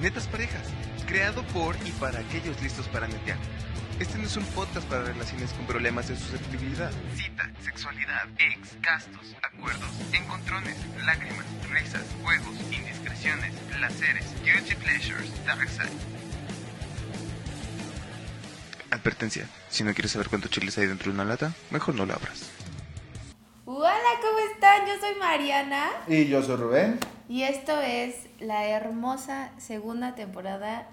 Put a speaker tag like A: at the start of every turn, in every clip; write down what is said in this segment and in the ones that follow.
A: Netas Parejas, creado por y para aquellos listos para netear. Este no es un podcast para relaciones con problemas de susceptibilidad. Cita, sexualidad, ex, gastos, acuerdos, encontrones, lágrimas, risas, juegos, indiscreciones, placeres, guilty pleasures, dark side. Advertencia, si no quieres saber cuántos chiles hay dentro de una lata, mejor no la abras.
B: Hola, ¿cómo están? Yo soy Mariana
C: Y yo soy Rubén.
B: Y esto es la hermosa segunda temporada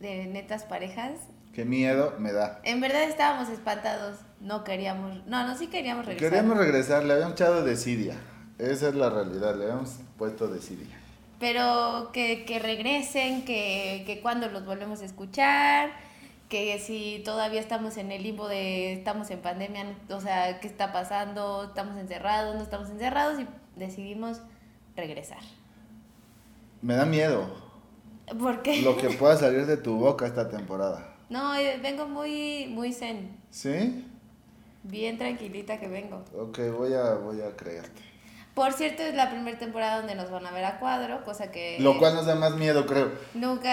B: de Netas Parejas.
C: Qué miedo me da.
B: En verdad estábamos espantados, no queríamos, no, no, sí queríamos regresar.
C: Queríamos regresar, le habíamos echado desidia. Esa es la realidad, le habíamos puesto desidia.
B: Pero que, que regresen, que, que cuando los volvemos a escuchar, que si todavía estamos en el limbo de estamos en pandemia, o sea, ¿qué está pasando? ¿Estamos encerrados? ¿No estamos encerrados? Y decidimos regresar.
C: Me da miedo
B: ¿Por qué?
C: lo que pueda salir de tu boca esta temporada.
B: No, eh, vengo muy, muy zen,
C: ¿Sí?
B: bien tranquilita que vengo.
C: Ok, voy a, voy a creerte.
B: Por cierto, es la primera temporada donde nos van a ver a cuadro, cosa que
C: Lo cual nos da más miedo, creo.
B: nunca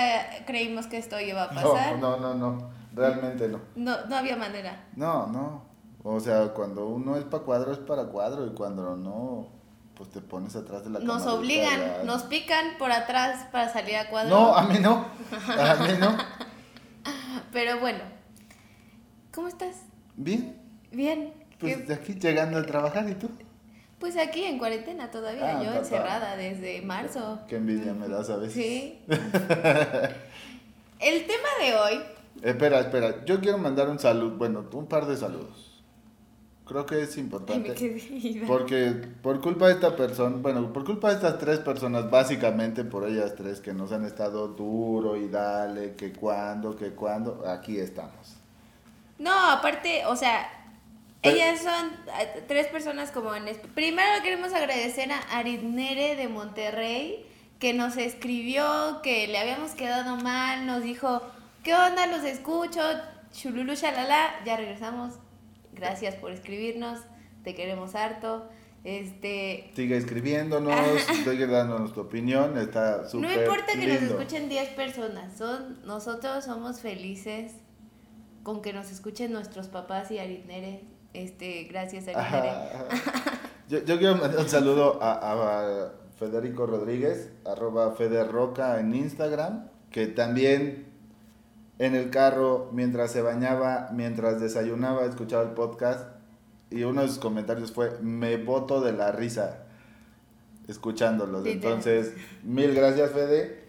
B: creímos que esto iba a pasar.
C: No, no, no, no. Realmente no.
B: No, no había manera.
C: No, no. O sea, cuando uno es para cuadro, es para cuadro. Y cuando no, pues te pones atrás de la
B: Nos obligan,
C: ya.
B: nos pican por atrás para salir a cuadro.
C: No, a mí no. A mí no.
B: Pero bueno, ¿cómo estás?
C: Bien.
B: Bien.
C: Pues
B: ¿Qué-
C: de aquí llegando a trabajar y tú.
B: Pues aquí en cuarentena todavía,
C: Ah,
B: yo
C: papá.
B: encerrada desde marzo.
C: Qué envidia me da, ¿sabes?
B: Sí. El tema de hoy,
C: Espera, espera. Yo quiero mandar un saludo, bueno, un par de saludos. Creo que es importante. Porque por culpa de esta persona, bueno, por culpa de estas tres personas, básicamente por ellas tres que nos han estado duro y dale, que cuando, que cuando, aquí estamos.
B: No, aparte, o sea,
C: Pero-
B: ellas son tres personas como en... Primero queremos agradecer a Aritnere de Monterrey, que nos escribió, que le habíamos quedado mal, nos dijo, ¿qué onda? Los escucho, chululu, shalala, ya regresamos. Gracias por escribirnos, te queremos harto. Este,
C: Sigue escribiéndonos, sigue dándonos tu opinión, está súper
B: no importa que nos escuchen 10 personas, son, nosotros somos felices con que nos escuchen nuestros papás y Aritnere. Este, gracias Aritnere.
C: Yo, yo quiero mandar un saludo a, a Federico Rodríguez, arroba Federroca en Instagram, que también en el carro, mientras se bañaba, mientras desayunaba, escuchaba el podcast y uno de sus comentarios fue, me boto de la risa escuchándolos. Entonces, mil gracias Fede,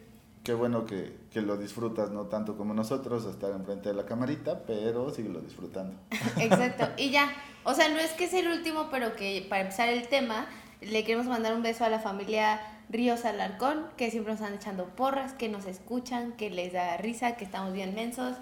C: qué bueno que, que lo disfrutas, no tanto como nosotros, estar enfrente de la camarita, pero síguelo disfrutando.
B: Exacto. Y ya, o sea, no es que es el último, pero que para empezar el tema, le queremos mandar un beso a la familia Ríos Alarcón, que siempre nos están echando porras, que nos escuchan, que les da risa, que estamos bien mensos.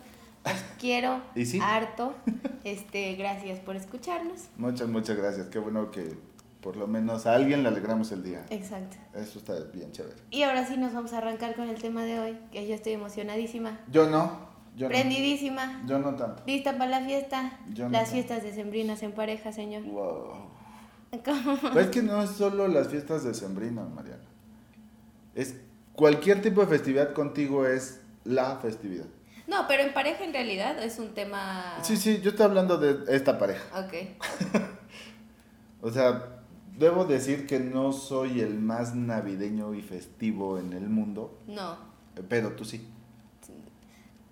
B: Los quiero,
C: ¿Y sí?
B: harto. Este, gracias por escucharnos.
C: Muchas, muchas gracias. Qué bueno que por lo menos a alguien le alegramos el día.
B: Exacto.
C: Eso está bien chévere.
B: Y ahora sí nos vamos a arrancar con el tema de hoy, que yo estoy emocionadísima,
C: Yo no. Yo
B: prendidísima,
C: no. Yo no tanto.
B: lista para la fiesta,
C: Yo no
B: las
C: tanto.
B: fiestas decembrinas en pareja, señor.
C: Wow. Pero es que no es solo las fiestas de Sembrina, Mariana. Es cualquier tipo de festividad contigo es la festividad.
B: No, pero en pareja en realidad es un tema...
C: Sí, sí, yo estoy hablando de esta pareja.
B: Ok.
C: O sea, debo decir que no soy el más navideño y festivo en el mundo,
B: No,
C: pero tú sí.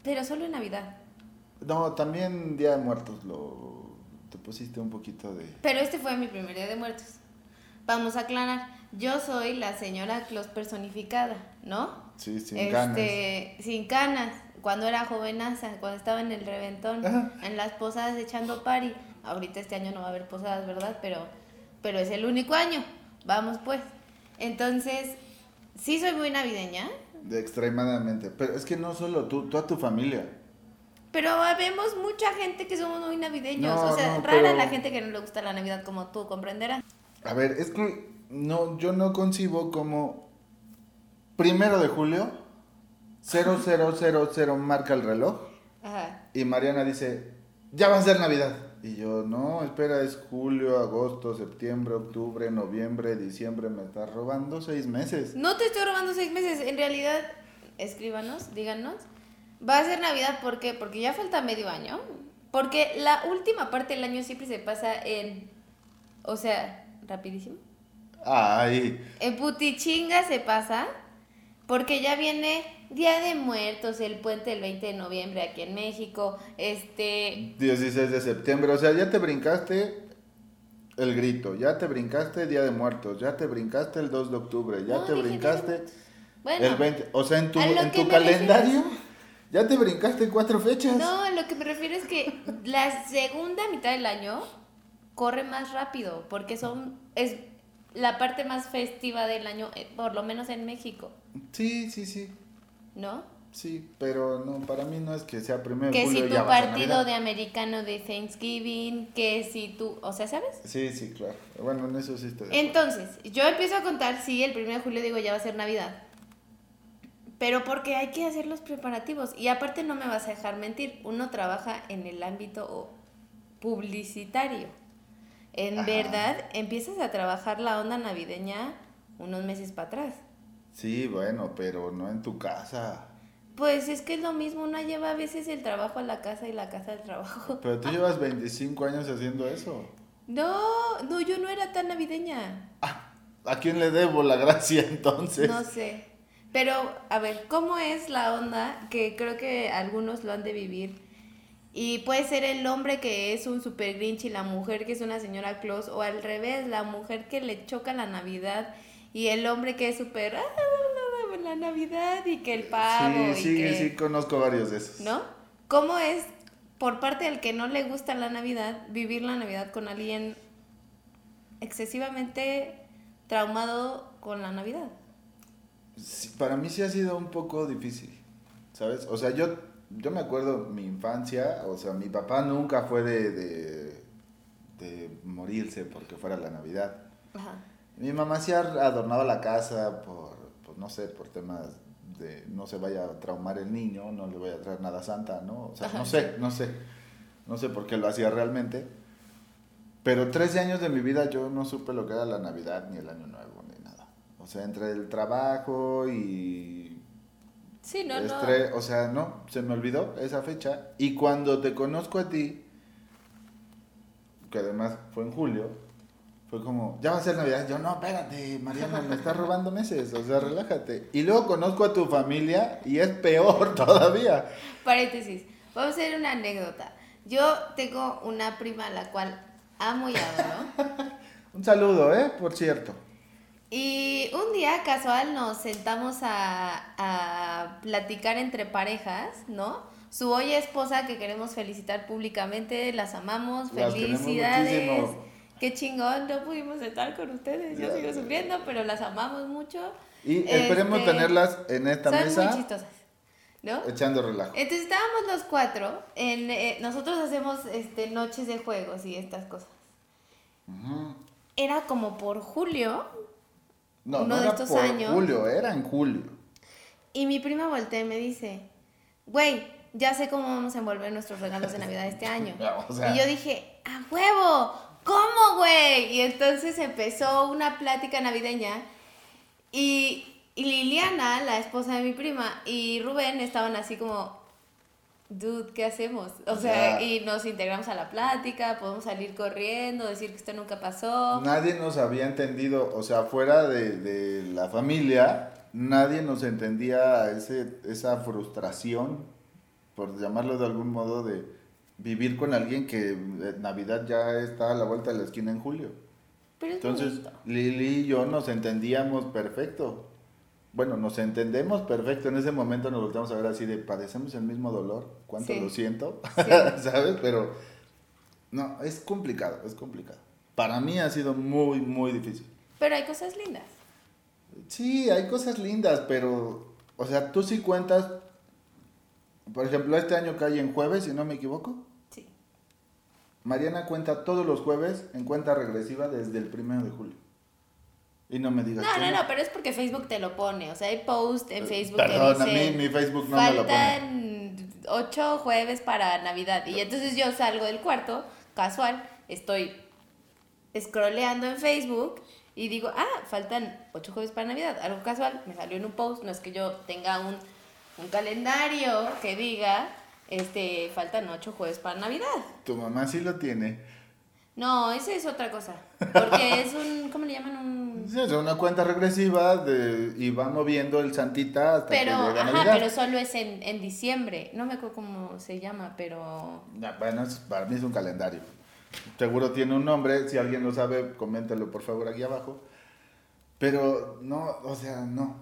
B: pero solo en Navidad.
C: No, también Día de Muertos lo te pusiste un poquito de
B: Pero este fue mi primer día de muertos. Vamos a aclarar. Yo soy la señora Claus personificada, ¿no?
C: sí, sin
B: este,
C: ganas.
B: Sin canas. Cuando era jovenaza, cuando estaba en el reventón,
C: Ajá.
B: en las posadas echando pari. Ahorita este año no va a haber posadas, ¿verdad? Pero, pero es el único año. Vamos pues. Entonces, sí soy muy navideña,
C: De extremadamente, pero es que no solo tú, toda tu familia.
B: Pero vemos mucha gente que somos muy navideños.
C: No,
B: o sea,
C: no,
B: rara
C: pero-
B: la gente que no le gusta la Navidad como tú comprenderás.
C: A ver, es que no, yo no concibo como primero de julio, 0000 marca el reloj
B: Ajá.
C: y Mariana dice, ya va a ser Navidad. Y yo, no, espera, es julio, agosto, septiembre, octubre, noviembre, diciembre, me estás robando seis meses.
B: No te estoy robando seis meses, en realidad escríbanos, díganos. Va a ser Navidad, ¿por qué? Porque ya falta medio año. Porque la última parte del año siempre se pasa en. O sea, rapidísimo.
C: Ay.
B: En putichinga se pasa. Porque ya viene Día de Muertos, el puente del 20 de noviembre aquí en México. Este.
C: 16 de septiembre. O sea, ya te brincaste el grito, ya te brincaste Día de Muertos, ya te brincaste el 2 de octubre, ya
B: No,
C: te brincaste
B: Bueno,
C: el 20. O sea, en tu, en tu calendario ya te brincaste cuatro fechas.
B: No, lo que me refiero es que la segunda mitad del año corre más rápido, porque son es la parte más festiva del año, eh, por lo menos en México,
C: Sí, sí, sí.
B: ¿no?
C: Sí, pero no, para mí no es que sea primero
B: Que
C: julio
B: si tu
C: ya
B: partido de americano de Thanksgiving, que si tú, o sea, ¿sabes?
C: Sí, sí, claro. Bueno, en eso sí estoy.
B: Entonces, yo empiezo a contar, sí, el 1 de julio digo ya va a ser Navidad. Pero porque hay que hacer los preparativos. Y aparte no me vas a dejar mentir, uno trabaja en el ámbito publicitario. En
C: Ajá.
B: verdad, empiezas a trabajar la onda navideña unos meses para atrás.
C: Sí, bueno, pero no en tu casa.
B: Pues es que es lo mismo, uno lleva a veces el trabajo a la casa y la casa al trabajo.
C: Pero tú llevas 25 años haciendo eso.
B: No, no, yo no era tan navideña.
C: ¿A quién le debo la gracia entonces?
B: No sé. Pero, a ver, ¿cómo es la onda? Que creo que algunos lo han de vivir. Y puede ser el hombre que es un super grinch y la mujer que es una señora Claus, o al revés, la mujer que le choca la Navidad y el hombre que es súper, "Ah, la Navidad y que el pavo.
C: sí,
B: y
C: sí,
B: que-
C: sí, conozco varios de esos.
B: ¿No? ¿Cómo es, por parte del que no le gusta la Navidad, vivir la Navidad con alguien excesivamente traumado con la Navidad?
C: Sí, para mí sí ha sido un poco difícil, ¿sabes? O sea, yo, yo me acuerdo mi infancia, o sea, mi papá nunca fue de, de, de morirse porque fuera la Navidad.
B: Ajá.
C: Mi mamá sí ha adornado la casa por, pues, no sé, por temas de no se vaya a traumar el niño, no le vaya a traer nada santa, ¿no? O sea,
B: Ajá,
C: no sé, no sé, no sé por qué lo hacía realmente. Pero 13 años de mi vida yo no supe lo que era la Navidad, ni el Año Nuevo, sea, entre el trabajo y
B: Sí, no, no.
C: estre- o sea, no, se me olvidó esa fecha. Y cuando te conozco a ti, que además fue en julio, fue como, ya va a ser Navidad. Yo, no, espérate, Mariana, me estás robando meses, o sea, relájate. Y luego conozco a tu familia y es peor todavía.
B: Paréntesis. Vamos a hacer una anécdota. Yo tengo una prima a la cual amo y adoro.
C: Un saludo, ¿eh? Por cierto.
B: Y un día casual nos sentamos a, a platicar entre parejas, ¿no? Su hoy esposa que queremos felicitar públicamente, las amamos,
C: Las
B: felicidades. Qué chingón, no pudimos estar con ustedes, yo
C: Ya,
B: sigo sufriendo, pero las amamos mucho.
C: Y esperemos
B: Este,
C: tenerlas en esta
B: Son muy
C: mesa
B: chistosas, ¿no?
C: echando relajo.
B: Entonces estábamos los cuatro, en, eh, nosotros hacemos este, noches de juegos y estas cosas. Era como por julio,
C: No,
B: Uno
C: no
B: de estos
C: por
B: años.
C: julio, era en julio.
B: Y mi prima voltea y me dice, güey, ya sé cómo vamos a envolver nuestros regalos de Navidad este año.
C: O sea-
B: y yo dije, ¡a huevo! ¿Cómo, güey? Y entonces empezó una plática navideña y, y Liliana, la esposa de mi prima, y Rubén estaban así como, dude, ¿qué hacemos? O sea, y nos integramos a la plática, podemos salir corriendo, decir que esto nunca pasó.
C: Nadie nos había entendido, o sea, fuera de, de la familia, nadie nos entendía ese, esa frustración, por llamarlo de algún modo, de vivir con alguien que eh, Navidad ya está a la vuelta de la esquina en julio.
B: Pero
C: Entonces. Lili y yo nos entendíamos perfecto. Bueno, nos entendemos perfecto. En ese momento nos volteamos a ver así de, padecemos el mismo dolor. ¿Cuánto
B: Sí.
C: lo siento?
B: Sí.
C: ¿Sabes? Pero, no, es complicado, es complicado. Para mí ha sido muy, muy difícil.
B: Pero hay cosas lindas.
C: Sí, hay cosas lindas, pero, o sea, tú sí cuentas, por ejemplo, este año cae en jueves, si no me equivoco.
B: Sí.
C: Mariana cuenta todos los jueves en cuenta regresiva desde el primero de julio. Y no me digas
B: No,
C: que
B: no, no, pero es porque Facebook te lo pone. O sea, hay post en Facebook
C: Eh, Perdón,
B: que
C: a mí mi Facebook no me lo pone.
B: Faltan ocho jueves para Navidad. Y entonces yo salgo del cuarto, casual, estoy scrolleando en Facebook y digo, ah, faltan ocho jueves para Navidad. Algo casual, me salió en un post. No es que yo tenga un un calendario que diga, este, faltan ocho jueves para Navidad.
C: Tu mamá sí lo tiene.
B: No, esa es otra cosa. Porque es un, ¿cómo le llaman? Un...
C: Sí, es una cuenta regresiva de, y va moviendo el santita hasta
B: Pero,
C: que llega
B: ajá,
C: Navidad.
B: pero solo es en, en diciembre. No me acuerdo cómo se llama, pero...
C: Bueno, para mí es un calendario. Seguro tiene un nombre, si alguien lo sabe, coméntalo por favor aquí abajo. Pero no, o sea, no.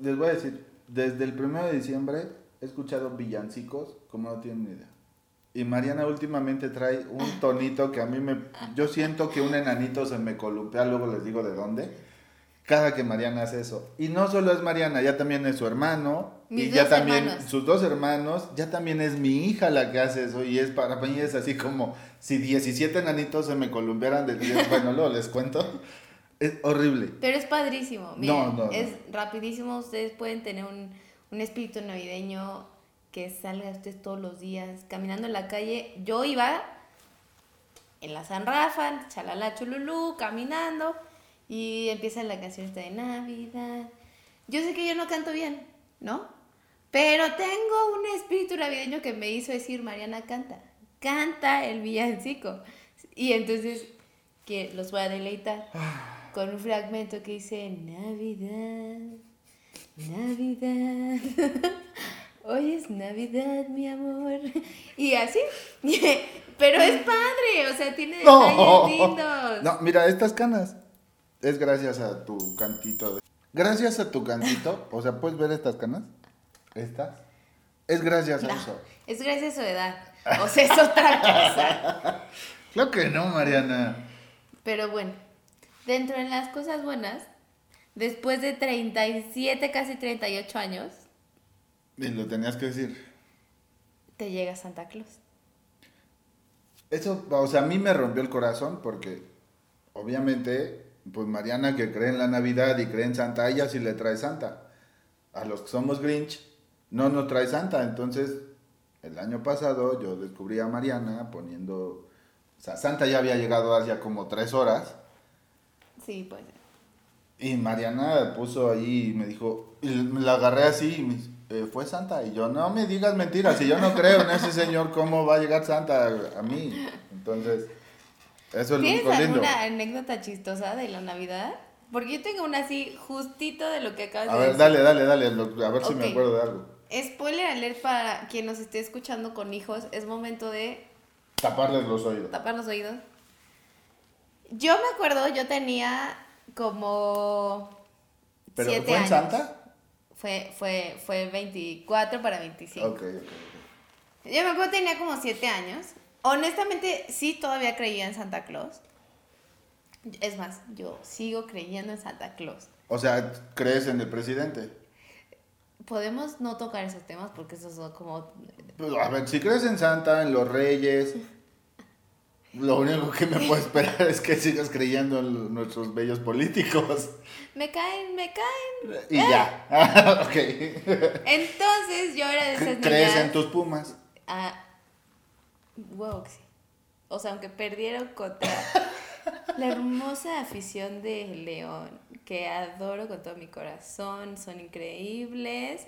C: Les voy a decir, desde el 1 de diciembre he escuchado villancicos como no tienen ni idea. Y Mariana últimamente trae un tonito que a mí me... Yo siento que un enanito se me columpea, luego les digo de dónde. Cada que Mariana hace eso. Y no solo es Mariana, ya también es su hermano.
B: Mis
C: y ya también
B: hermanos.
C: sus dos hermanos. Ya también es mi hija la que hace eso. Y es para mí es así como si 17 enanitos se me columpiaran de 10. Bueno, luego les cuento. Es horrible.
B: Pero es padrísimo.
C: No,
B: Miren,
C: no, no.
B: Es rapidísimo. Ustedes pueden tener un, un espíritu navideño que salga usted todos los días caminando en la calle. Yo iba en la San Rafa, chalala chululú, caminando y empieza la canción esta de Navidad. Yo sé que yo no canto bien, ¿no? Pero tengo un espíritu navideño que me hizo decir, Mariana, canta, canta el villancico. Y entonces, que los voy a deleitar con un fragmento que dice, Navidad, Navidad, hoy es Navidad, mi amor. Y así, pero es padre, o sea, tiene detalles lindos.
C: No, mira, estas canas es gracias a tu cantito. Gracias a tu cantito, o sea, ¿puedes ver estas canas? Estas. Es gracias a
B: No,
C: eso.
B: es gracias a su edad, o sea, es otra cosa.
C: Claro que no, Mariana.
B: Pero bueno, dentro de las cosas buenas, después de 37, casi 38 años,
C: Y lo tenías que decir.
B: te llega Santa Claus.
C: Eso, o sea, a mí me rompió el corazón porque, obviamente, pues Mariana que cree en la Navidad y cree en Santa, ella sí le trae Santa. A los que somos Grinch, no nos trae Santa. Entonces, el año pasado yo descubrí a Mariana poniendo... O sea, Santa ya había llegado hace como tres horas.
B: Sí, pues.
C: Y Mariana puso ahí y me dijo, y me la agarré así y me dice, "Eh, fue Santa. Y yo, no me digas mentiras, si yo no creo en ese señor, ¿cómo va a llegar Santa a, a mí? Entonces, eso es lo
B: ¿Tienes
C: único lindo.
B: alguna anécdota chistosa de la Navidad? Porque yo tengo una así justito de lo que acabas
C: A
B: de
C: ver,
B: decir.
C: dale, dale, dale, lo- a ver si me acuerdo de algo.
B: Spoiler alert para quien nos esté escuchando con hijos, es momento de
C: Taparles los oídos.
B: tapar los oídos. Yo me acuerdo, yo tenía como
C: ¿Pero
B: siete
C: fue en
B: años.
C: Santa?
B: Fue, fue, fue 24 para 25.
C: Ok, ok, ok.
B: Yo me acuerdo tenía como 7 años. Honestamente, sí todavía creía en Santa Claus. Es más, yo sigo creyendo en Santa Claus.
C: O sea, ¿crees en el presidente?
B: Podemos no tocar esos temas porque esos son como...
C: Pues, a ver, si crees en Santa, en los reyes, lo único que me puedo esperar es que sigas creyendo en nuestros bellos políticos.
B: Me caen, me caen.
C: Y ya. ok.
B: Entonces yo era de esas
C: ¿Crees
B: niñas...
C: en tus pumas?
B: Ah, que sí. O sea, aunque perdieron contra la hermosa afición de León, que adoro con todo mi corazón, son increíbles.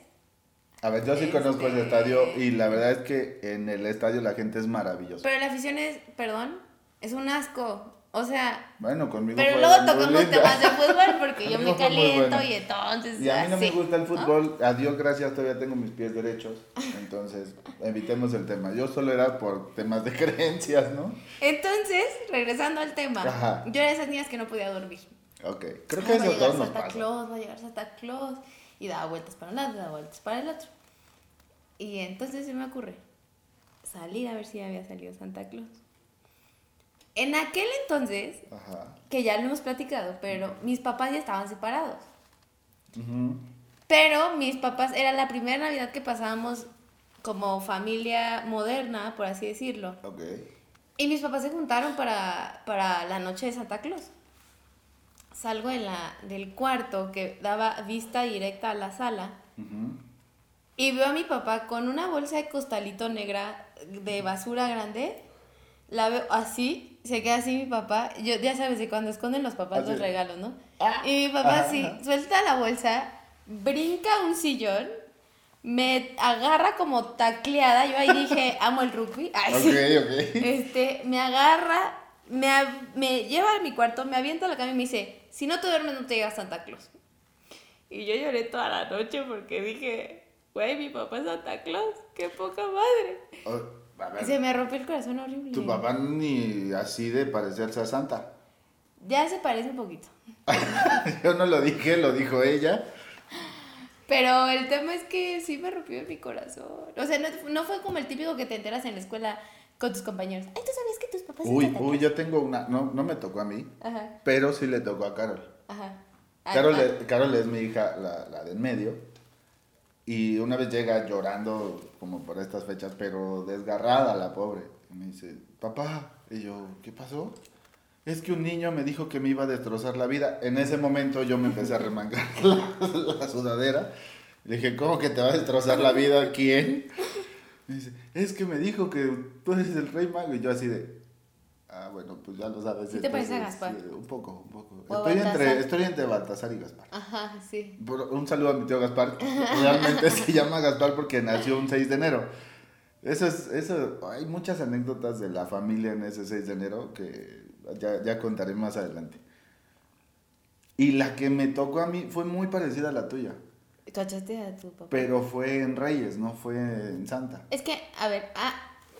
C: A ver, yo sí conozco ese
B: Este-
C: estadio y la verdad es que en el estadio la gente es maravillosa.
B: Pero la afición es, perdón, es un asco. O sea,
C: Bueno, conmigo
B: pero luego tocamos temas de fútbol porque yo me caliento
C: bueno.
B: y entonces.
C: Y a mí no me gusta el
B: ¿no?
C: fútbol, a Dios gracias todavía tengo mis pies derechos, entonces evitemos el tema. Yo solo era por temas de creencias, ¿no?
B: Entonces, regresando al tema,
C: Ajá.
B: yo era de esas niñas que no podía dormir.
C: Ok, creo
B: Ah,
C: que
B: va a
C: eso a
B: llegar
C: todos nos
B: Santa
C: pasa.
B: Claus, va a llegar Santa Claus. Y daba vueltas para un lado, daba vueltas para el otro. Y entonces se me ocurre salir a ver si había salido Santa Claus. En aquel entonces,
C: Ajá.
B: que ya lo hemos platicado, pero mis papás ya estaban separados. Pero mis papás, era la primera Navidad que pasábamos como familia moderna, por así decirlo.
C: Ok.
B: Y mis papás se juntaron para, para la noche de Santa Claus. Salgo de la, del cuarto que daba vista directa a la sala. Y veo a mi papá con una bolsa de costalito negra de basura grande. La veo así, se queda así mi papá. Yo, ya sabes, de cuando esconden los papás
C: Así.
B: los regalos, ¿no?
C: Ah.
B: Y mi papá
C: Ajá,
B: así,
C: ajá.
B: suelta la bolsa, brinca un sillón, me agarra como tacleada, yo ahí dije, amo el rugby. Ay,
C: Ok,
B: sí.
C: ok.
B: Este, me agarra, me, me lleva a mi cuarto, me avienta a la cama y me dice, si no te duermes no te llega Santa Claus. Y yo lloré toda la noche porque dije, güey, mi papá es Santa Claus, qué poca madre.
C: Oh, a
B: Y
C: ver,
B: se me rompió el corazón horrible.
C: tu papá ni así de parecerse a Santa.
B: Ya se parece un poquito.
C: Yo no lo dije, lo dijo ella.
B: Pero el tema es que sí me rompió mi corazón. O sea, no, no fue como el típico que te enteras en la escuela con tus compañeros. Ay, ¿tú sabías que tus papás
C: Uy, uy,
B: Claus?"
C: yo tengo una, no, no me tocó a mí,
B: Ajá,
C: pero sí le tocó a Carol.
B: ajá.
C: Carol, es- Carol es mi hija, la, la del medio. Y una vez llega llorando, como por estas fechas, pero desgarrada la pobre. Y me dice, papá. Y yo, ¿qué pasó? Es que un niño me dijo que me iba a destrozar la vida. En ese momento yo me empecé a remangar la, sudadera. Le dije, ¿cómo que te va a destrozar la vida? ¿Quién? Me dice, es que me dijo que tú eres el rey mago. Y yo así de, ah, bueno, pues ya lo sabes.
B: ¿Sí te parece a Gaspar?
C: sí, un poco, un poco.
B: ¿O
C: Estoy entre, estoy entre Baltasar y Gaspar.
B: Ajá, sí.
C: Un saludo a mi tío Gaspar. Realmente se llama Gaspar porque nació un 6 de enero. Eso es, eso, hay muchas anécdotas de la familia en ese 6 de enero que ya, ya contaré más adelante. Y la que me tocó a mí fue muy parecida a la tuya,
B: ¿Cachaste a tu papá?
C: pero fue en Reyes, no fue en Santa.
B: Es que, a ver, ah,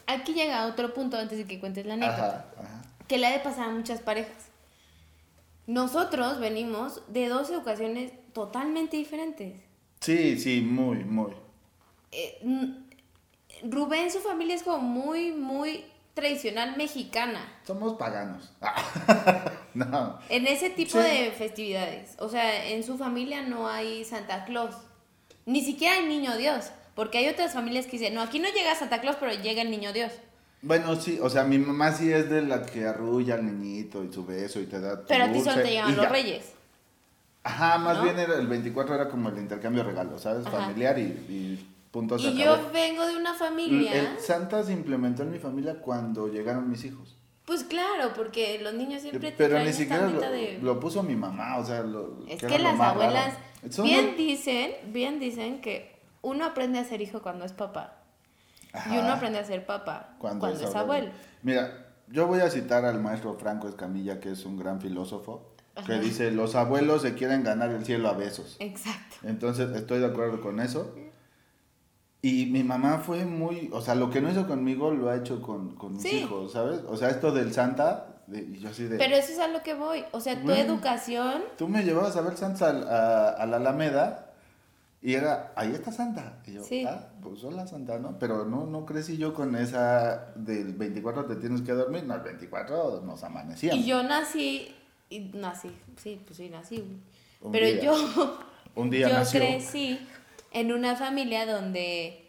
B: aquí llega otro punto antes de que cuentes la anécdota.
C: Ajá, ajá.
B: Que le ha de pasar a muchas parejas. Nosotros venimos de dos educaciones totalmente diferentes.
C: Sí, sí, muy, muy.
B: Eh, Rubén, su familia es como muy, muy tradicional mexicana.
C: Somos paganos. no.
B: En ese tipo
C: Sí.
B: de festividades. O sea, en su familia no hay Santa Claus. Ni siquiera hay niño Dios. Porque hay otras familias que dicen, no, aquí no llega Santa Claus, pero llega el niño Dios.
C: Bueno, sí, o sea, mi mamá sí es de la que arrulla al niñito y su beso y te da tu
B: Pero a ti solo te llegan
C: y
B: los
C: ya.
B: reyes.
C: Ajá, más
B: ¿no?
C: bien era, el 24 era como el intercambio de regalos, ¿sabes?
B: Ajá.
C: Familiar y, y punto
B: Y
C: acabó.
B: yo vengo de una familia.
C: El Santa se implementó en mi familia cuando llegaron mis hijos.
B: Pues claro, porque los niños siempre te
C: Pero ni siquiera lo,
B: de...
C: lo puso mi mamá, o sea, lo,
B: Es que
C: lo
B: las
C: raro.
B: abuelas bien dicen, bien dicen que uno aprende a ser hijo cuando es papá y uno aprende a ser papá cuando, es abuelo.
C: Mira, yo voy a citar al maestro Franco Escamilla, que es un gran filósofo, que dice, los abuelos se quieren ganar el cielo a besos.
B: Exacto.
C: Entonces estoy de acuerdo con eso. Y mi mamá fue muy, o sea, lo que no hizo conmigo lo ha hecho con, con mis
B: Sí.
C: hijos, ¿sabes? O sea, esto del Santa, de- yo así de...
B: Pero eso es a lo que voy. O sea, tu educación,
C: Tú me llevabas a ver Santa a la Alameda y era, ahí está Santa. Y yo,
B: Sí.
C: ah, pues hola Santa, ¿no? Pero no, no crecí yo con esa del 24 te tienes que dormir, no, el 24 nos amanecíamos.
B: y yo nací, y nací, sí, pues sí, nací.
C: Un
B: Pero
C: día.
B: yo,
C: Un día
B: yo
C: nació.
B: crecí en una familia donde,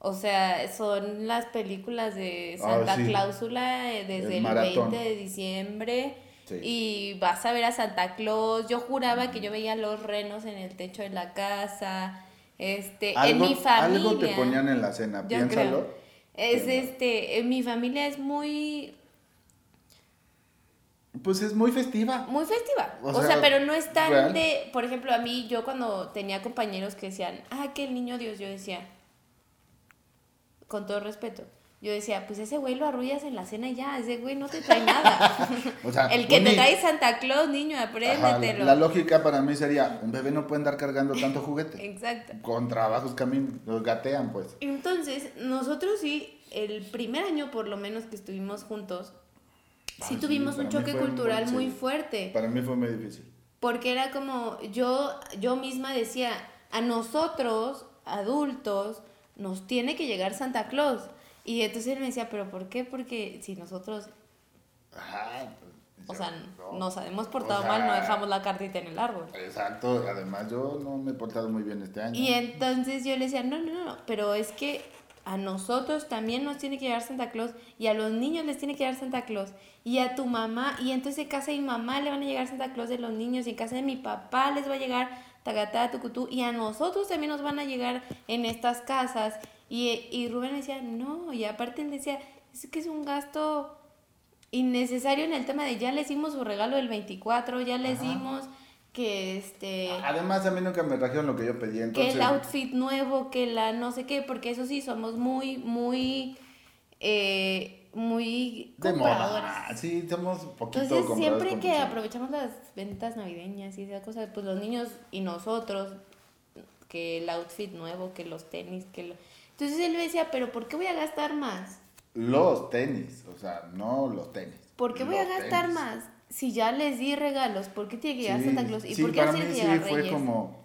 B: o sea, son las películas de
C: Ah,
B: Santa
C: sí.
B: Cláusula eh, desde
C: El
B: el,
C: maratón.
B: 20 de diciembre.
C: Sí.
B: Y vas a ver a Santa Claus. Yo juraba que yo veía los renos en el techo de la casa. Este, en mi familia.
C: algo te ponían en la cena,
B: Yo
C: piénsalo.
B: creo. Es este, en mi familia es muy
C: Pues es muy festiva.
B: muy festiva.
C: O
B: O,
C: sea,
B: sea, pero no es tan
C: real.
B: de, por ejemplo, a mí yo cuando tenía compañeros que decían, "Ah, que el niño Dios", yo decía con todo respeto. Yo decía, pues ese güey lo arrullas en la cena y ya, ese güey no te trae nada.
C: O sea,
B: el que te trae Santa Claus, niño, apréndetelo.
C: la, la lógica para mí sería, un bebé no puede andar cargando tanto juguete.
B: Exacto.
C: Con trabajos caminan, los gatean pues.
B: Entonces, nosotros sí, el primer año por lo menos que estuvimos juntos, sí
C: Ay, sí,
B: tuvimos un
C: mí
B: choque cultural muy
C: sí.
B: fuerte.
C: Para mí fue muy difícil.
B: Porque era como, yo, yo misma decía, a nosotros, adultos, nos tiene que llegar Santa Claus. Y entonces él me decía, ¿pero por qué? Porque si nosotros,
C: Ajá.
B: o sea,
C: no.
B: nos hemos portado
C: O sea,
B: mal, no dejamos la cartita en el árbol.
C: Exacto, además yo no me he portado muy bien este año.
B: Y entonces yo le decía, no, no, no, pero es que a nosotros también nos tiene que llegar Santa Claus y a los niños les tiene que llegar Santa Claus y a tu mamá y entonces en casa de mi mamá le van a llegar Santa Claus de los niños y en casa de mi papá les va a llegar Tagatá, Tucutú y a nosotros también nos van a llegar en estas casas y, y Rubén decía, no, y aparte él decía, es que es un gasto innecesario en el tema de ya les dimos su regalo del 24, ya
C: Ajá.
B: dimos que este...
C: Además, a mí nunca me trajeron lo que yo pedí, entonces...
B: Que el outfit nuevo, que la no sé qué, porque eso sí, somos muy, muy... Eh, muy
C: de
B: moda.
C: Sí, somos poquito
B: Entonces, siempre que aprovechamos las ventas navideñas y esa cosa, pues los niños y nosotros, que el outfit nuevo, que los tenis, que lo... Entonces él me decía, pero ¿por qué voy a gastar más?
C: Los tenis, o sea, no los tenis.
B: ¿Por qué voy a gastar más? Si ya les di regalos, ¿por qué tiene que llegar Santa Claus? ¿Y por qué
C: para mí sí fue como...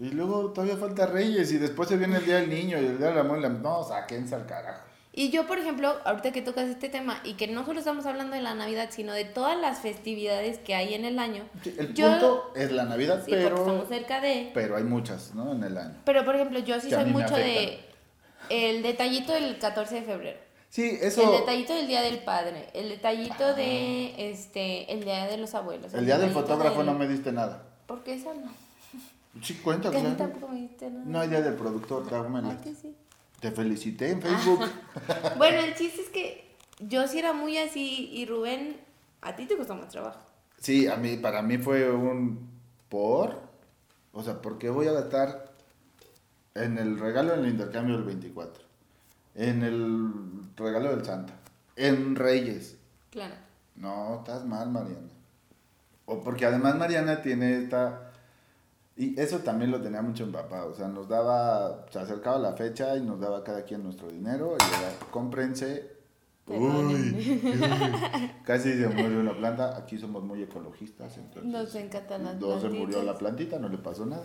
C: Y luego todavía falta Reyes y después se viene el Día del Niño y el Día del Amor. No, sáquense al carajo.
B: Y yo, por ejemplo, ahorita que tocas este tema y que no solo estamos hablando de la Navidad, sino de todas las festividades que hay en el año.
C: el punto es la Navidad, sí, pero
B: estamos cerca de.
C: Pero hay muchas, ¿no? En el año.
B: Pero por ejemplo, yo sí soy mucho de el detallito del 14 de febrero.
C: Sí, eso.
B: El detallito del Día del Padre, el detallito de este el Día de los Abuelos.
C: El, Día del Fotógrafo no me diste nada.
B: ¿Por qué eso no?
C: Sí, cuenta,
B: claro. tampoco me diste nada.
C: No hay Día del Productor, ah, que sí. Te felicité en Facebook.
B: bueno, el chiste es que yo sí era muy así y Rubén, a ti te costó más trabajo.
C: Sí, a mí, para mí fue un por, o sea, ¿por qué voy a gastar en el regalo en el intercambio del 24? En el regalo del Santa, en Reyes.
B: Claro.
C: No, estás mal, Mariana. O porque además Mariana tiene esta y eso también lo tenía mucho en papá, o sea, nos daba, se acercaba la fecha y nos daba cada quien nuestro dinero y era, cómprense. Uy, casi se murió una planta, aquí somos muy ecologistas, entonces.
B: Nos encantan las
C: plantitas. se murió la plantita, no le pasó nada.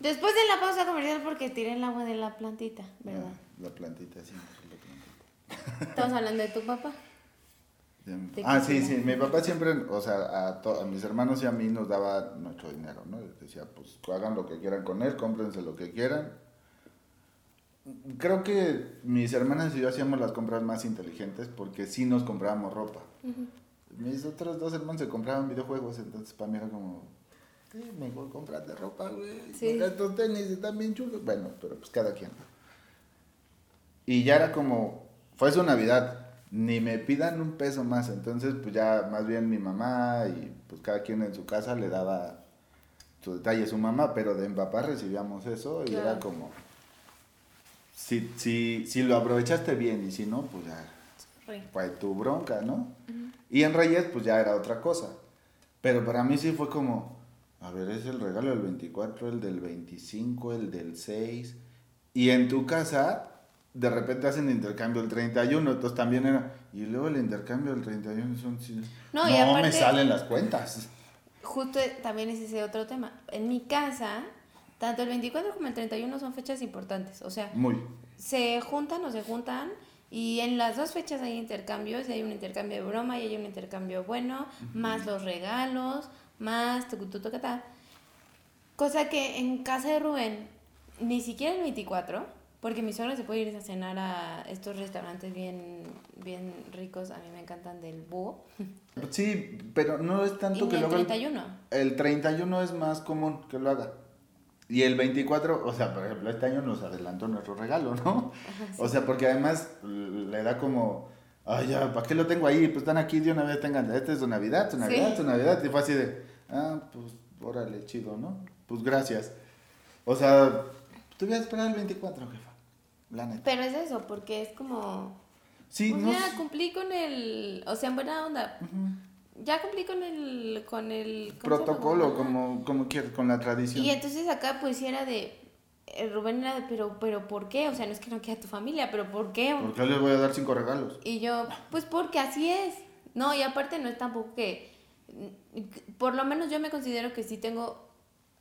B: Después de la pausa comercial porque tiré el agua de la plantita, ¿verdad?
C: Ah, la plantita, sí, la
B: plantita. Estamos hablando de tu papá.
C: Ah, sí, sí, mi papá siempre, o sea, a, a, mis hermanos y a mí nos daba nuestro dinero, ¿no? Decía, pues hagan lo que quieran con él, cómprense lo que quieran. Creo que mis hermanas y yo hacíamos las compras más inteligentes porque sí nos comprábamos ropa. Mis otros dos hermanos se compraban videojuegos, entonces para mí era como, sí, mejor comprarte ropa, güey. Sí. Estos tenis están bien chulos. Bueno, pero pues cada quien. Y ya era como, fue su Navidad ni me pidan un peso más. Entonces, pues ya más bien mi mamá y pues cada quien en su casa le daba su detalle a su mamá, pero de mi papá recibíamos eso y era como, si, si, si lo aprovechaste bien y si no, pues ya fue tu bronca, ¿no? Y en Reyes, pues ya era otra cosa. Pero para mí sí fue como, a ver, es el regalo del 24, el del 25, el del 6. Y en tu casa, de repente hacen intercambio el 31, entonces también era, y luego el intercambio del 31 son... No, no me salen las cuentas.
B: Justo también es ese otro tema. En mi casa, tanto el 24 como el 31 son fechas importantes, o sea,
C: Muy.
B: se juntan o se juntan y en las dos fechas hay intercambios, y hay un intercambio de broma y hay un intercambio bueno, más los regalos, más tucututocatá. Cosa que en casa de Rubén, ni siquiera el 24 porque mi suegra se puede ir a cenar a estos restaurantes bien, bien ricos. A mí me encantan del búho.
C: Sí, pero no es tanto que
B: lo haga. ¿El 31?
C: El 31 es más común que lo haga. Y el 24, o sea, por ejemplo, este año nos adelantó nuestro regalo, ¿no? O sea, porque además le da como, ay, ya, ¿para qué lo tengo ahí? Pues están aquí de una vez, tengan, este es su Navidad, su Navidad, su Navidad. Y fue así de, ah, pues, órale, chido, ¿no? Pues gracias. O sea, te voy a esperar el 24, jefa.
B: Pero es eso, porque es como...
C: Sí,
B: pues ya cumplí con el... O sea, en buena onda. Ya cumplí con el... Con el
C: Protocolo, como, como quieras, con la tradición.
B: Y entonces acá pues era de... Eh, Rubén era de, pero, pero ¿por qué? O sea, no es que no quede tu familia, pero ¿por qué?
C: ¿Por qué les voy a dar cinco regalos?
B: Y yo, pues porque así es. No, y aparte no es tampoco que... Por lo menos yo me considero que sí tengo...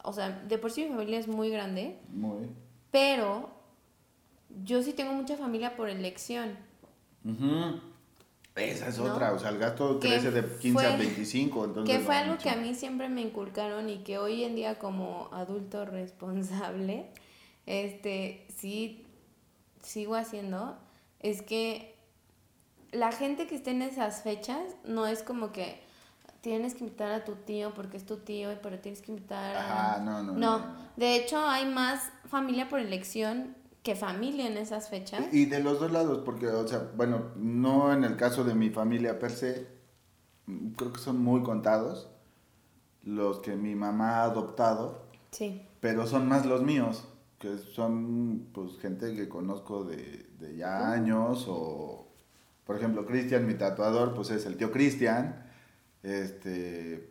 B: O sea, de por sí mi familia es muy grande.
C: Muy.
B: Pero yo sí tengo mucha familia por elección.
C: Esa es otra, o sea, el gasto crece de 15 a 25. Entonces
B: que fue algo que a mí siempre me inculcaron y que hoy en día como adulto responsable, este, sí sigo haciendo, es que la gente que esté en esas fechas no es como que tienes que invitar a tu tío porque es tu tío, pero tienes que invitar
C: a... Ah, no, no,
B: no, no. De hecho, hay más familia por elección que familia en esas fechas.
C: Y de los dos lados, porque, o sea, bueno, no en el caso de mi familia per se, creo que son muy contados los que mi mamá ha adoptado,
B: Sí.
C: pero son más los míos, que son pues gente que conozco de, de ya años o, por ejemplo, Cristian, mi tatuador, pues es el tío Cristian, este,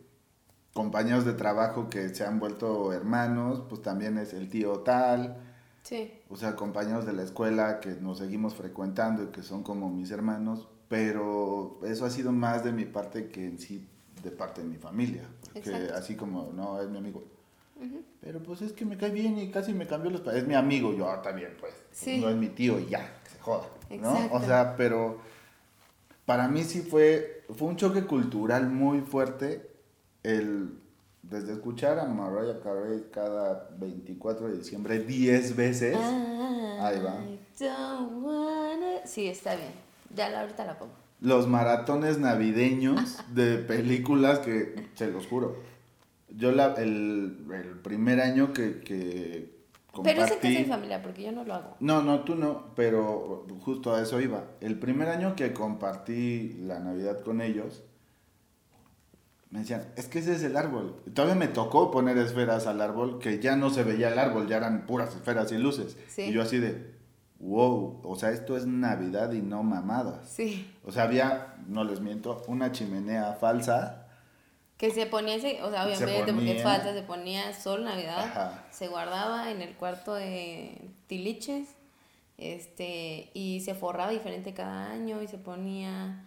C: compañeros de trabajo que se han vuelto hermanos, pues también es el tío tal,
B: Sí.
C: o sea, compañeros de la escuela que nos seguimos frecuentando y que son como mis hermanos, pero eso ha sido más de mi parte que en sí de parte de mi familia, porque
B: Exacto.
C: así como, no, es mi amigo. Pero pues es que me cae bien y casi me cambió los pa- Es mi amigo, yo, ah, bien, pues.
B: Sí.
C: No es mi tío y ya, que se joda, ¿no? O sea, pero para mí sí fue, fue un choque cultural muy fuerte el, desde escuchar a Mariah Carey cada 24 de diciembre 10 veces. Ahí va.
B: Wanna- Sí, está bien. Ya la, ahorita la pongo.
C: los maratones navideños de películas que, se los juro. Yo la, el, el primer año que, que compartí...
B: Pero es en familia, porque yo no lo hago.
C: No, no, tú no, pero justo a eso iba. El primer año que compartí la Navidad con ellos, me decían, es que ese es el árbol. Todavía me tocó poner esferas al árbol, que ya no se veía el árbol, ya eran puras esferas y luces.
B: Sí.
C: Y yo así de, wow, o sea, esto es Navidad y no mamadas.
B: Sí.
C: O sea, había, no les miento, una chimenea falsa.
B: Que se ponía ese, o sea,
C: Se
B: obviamente porque es falsa, se ponía sol Navidad,
C: Ajá.
B: se guardaba en el cuarto de tiliches, este, y se forraba diferente cada año y se ponía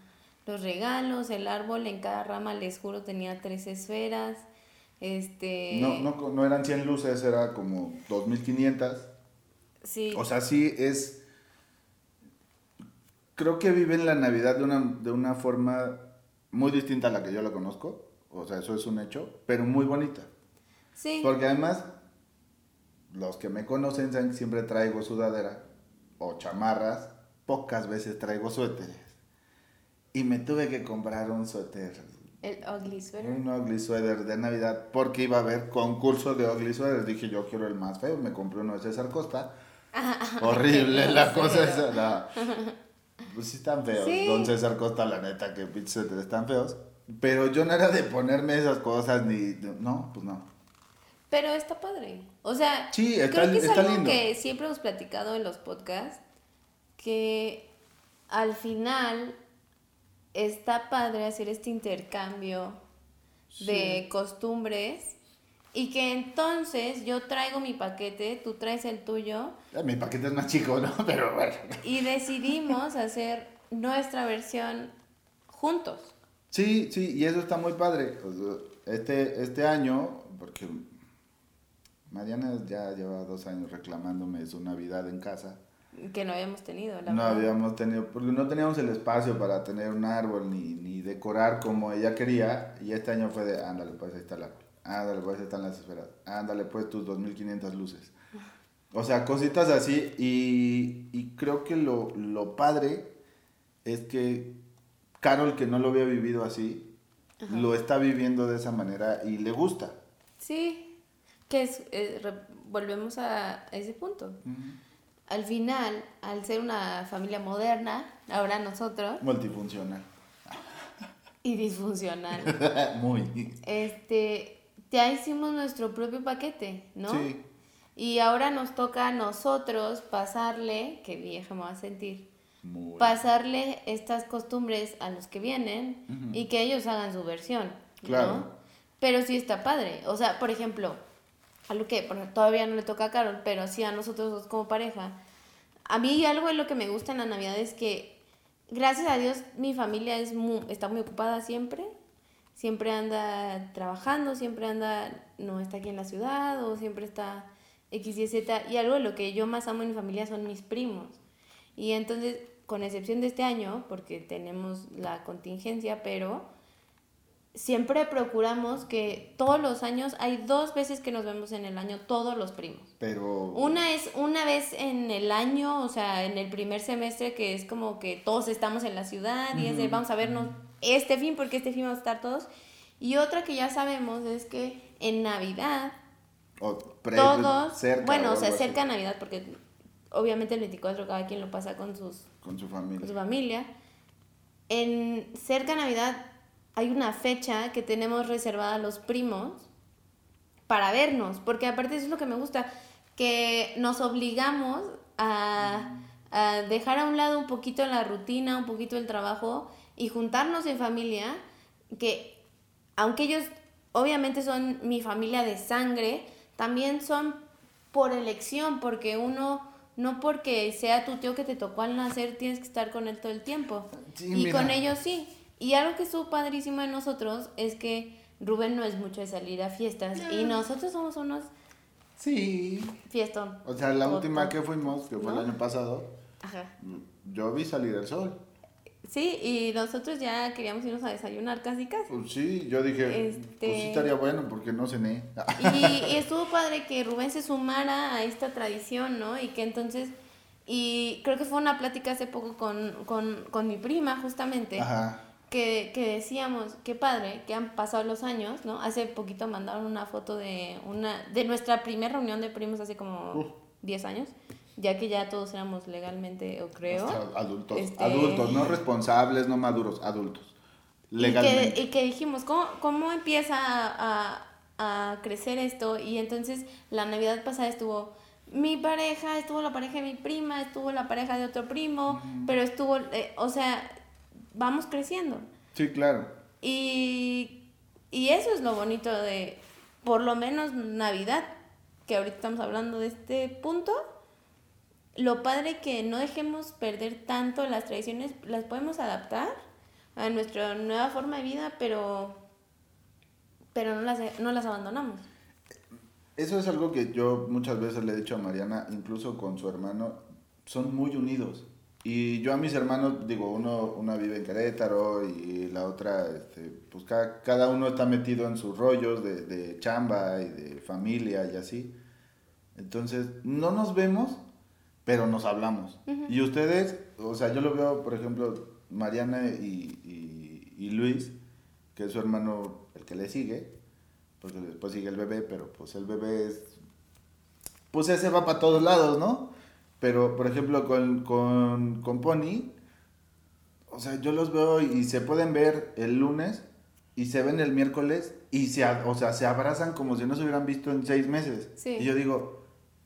B: los regalos, el árbol en cada rama, les juro, tenía tres esferas, este,
C: No, no, no eran 100 luces, era como 2500.
B: sí,
C: O sea, sí es. Creo que viven la Navidad de una, de una forma muy distinta a la que yo la conozco. O sea, eso es un hecho, pero muy bonita.
B: sí,
C: Porque además, los que me conocen saben que siempre traigo sudadera o chamarras. Pocas veces traigo suéteres. Y me tuve que comprar un suéter.
B: el ugly sweater.
C: Un ugly sweater de Navidad porque iba a haber concurso de ugly sweaters. Dije, yo quiero el más feo. Me compré uno de César Costa. Horrible la cosa esa. la- Pues sí están feos.
B: Sí.
C: Don César Costa, la neta, que pinches suéteres están feos. Pero yo no era de ponerme esas cosas ni... No, pues no.
B: Pero está padre. O sea,
C: Sí, está-
B: creo que es algo
C: lindo.
B: que siempre hemos platicado en los podcasts, que al final está padre hacer este intercambio de costumbres y que entonces yo traigo mi paquete, tú traes el tuyo
C: Eh, Mi paquete es más chico, ¿no? Pero bueno.
B: y decidimos hacer nuestra versión juntos.
C: Sí, sí, y eso está muy padre. Sea, Este, este año, porque Mariana ya lleva dos años reclamándome su Navidad en casa.
B: Que no habíamos tenido, la
C: No
B: verdad.
C: habíamos tenido, porque no teníamos el espacio para tener un árbol ni, ni decorar como ella quería. Y este año fue de, ándale, pues ahí está el árbol. Ándale, pues ahí están las esferas. Ándale, pues tus 2500 luces. O sea, cositas así. Y, y creo que lo, lo padre es que Carol, que no lo había vivido así, lo está viviendo de esa manera y le gusta.
B: Sí, que es, eh, volvemos a ese punto. Al final, al ser una familia moderna, ahora nosotros,
C: Multifuncional.
B: y disfuncional,
C: Muy.
B: este, ya hicimos nuestro propio paquete, ¿no?
C: Sí.
B: Y ahora nos toca a nosotros pasarle, que vieja me va a sentir,
C: Muy.
B: pasarle estas costumbres a los que vienen y que ellos hagan su versión. ¿no? Pero sí está padre. O sea, por ejemplo, algo que todavía no le toca a Carol, pero sí a nosotros dos como pareja. A mí algo de lo que me gusta en la Navidad es que, gracias a Dios, mi familia es mu- está muy ocupada siempre. Siempre anda trabajando, siempre anda, no está aquí en la ciudad o siempre está X, Y, Z. Y algo de lo que yo más amo en mi familia son mis primos. Y entonces, con excepción de este año, porque tenemos la contingencia, pero siempre procuramos que todos los años, hay dos veces que nos vemos en el año, todos los primos.
C: Pero.
B: Una es una vez en el año, o sea, en el primer semestre, que es como que todos estamos en la ciudad y es de vamos a vernos este fin, porque este fin vamos a estar todos. Y otra que ya sabemos es que en Navidad
C: o
B: todos,
C: cerca
B: bueno,
C: o
B: sea, cerca a Navidad, porque obviamente el 24 cada quien lo pasa con sus
C: Con su
B: con su
C: familia.
B: familia. En cerca Navidad hay una fecha que tenemos reservada a los primos para vernos, porque aparte eso es lo que me gusta, que nos obligamos a, a dejar a un lado un poquito la rutina, un poquito el trabajo y juntarnos en familia, que aunque ellos obviamente son mi familia de sangre, también son por elección, porque uno no porque sea tu tío que te tocó al nacer tienes que estar con él todo el tiempo. y con ellos sí. Y algo que estuvo padrísimo de nosotros es que Rubén no es mucho de salir a fiestas y nosotros somos unos
C: Sí.
B: Fiestón.
C: O sea, la última que fuimos, que fue el año pasado, Ajá. yo vi salir el sol.
B: Sí, y nosotros ya queríamos irnos a desayunar casi casi.
C: Pues sí, yo dije, pues sí este estaría bueno porque no cené.
B: Y, y estuvo padre que Rubén se sumara a esta tradición, ¿no? Y que entonces, y creo que fue una plática hace poco con, con, con mi prima justamente. Ajá. Que, que, decíamos, qué padre, que han pasado los años, ¿no? Hace poquito mandaron una foto de una de nuestra primera reunión de primos hace como 10 años ya que ya todos éramos legalmente, o creo.
C: adultos, este, adultos, no responsables, no maduros, adultos. Legalmente.
B: Y que, dijimos, ¿cómo, cómo empieza a, a, crecer esto? Y entonces la Navidad pasada estuvo mi pareja, estuvo la pareja de mi prima, estuvo la pareja de otro primo, pero estuvo, eh, o sea, vamos creciendo.
C: Sí, claro.
B: Y, y eso es lo bonito de, por lo menos Navidad, que ahorita estamos hablando de este punto, lo padre que no dejemos perder tanto las tradiciones, las podemos adaptar a nuestra nueva forma de vida, pero, pero no, las, no las abandonamos.
C: Eso es algo que yo muchas veces le he dicho a Mariana, incluso con su hermano, son muy unidos. Y yo a mis hermanos, digo, uno una vive en Querétaro y la otra, este, pues cada, cada uno está metido en sus rollos de, de chamba y de familia y así. Entonces, no nos vemos, pero nos hablamos. Y ustedes, o sea, yo lo veo, por ejemplo, Mariana y, y, Luis, que es su hermano el que le sigue, porque después sigue el bebé, pero pues el bebé es, pues ese va para todos lados, ¿no? Pero, por ejemplo, con, con, con Pony, o sea, yo los veo y se pueden ver el lunes y se ven el miércoles y se, o sea, se abrazan como si no se hubieran visto en seis meses. Y yo digo,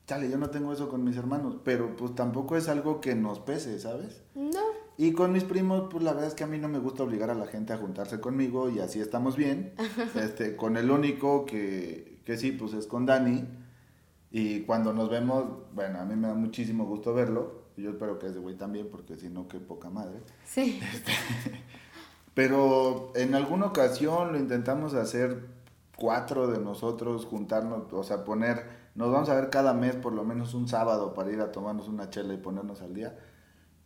C: chale, yo no tengo eso con mis hermanos, pero pues tampoco es algo que nos pese, ¿sabes?
B: No.
C: Y con mis primos, pues la verdad es que a mí no me gusta obligar a la gente a juntarse conmigo y así estamos bien. este, con el único que, que sí, pues es con Dani. Y cuando nos vemos, bueno, a mí me da muchísimo gusto verlo. Yo espero que ese güey también, porque si no, qué poca madre.
B: Sí.
C: Este, pero en alguna ocasión lo intentamos hacer cuatro de nosotros, juntarnos, o sea, poner nos vamos a ver cada mes por lo menos un sábado para ir a tomarnos una chela y ponernos al día.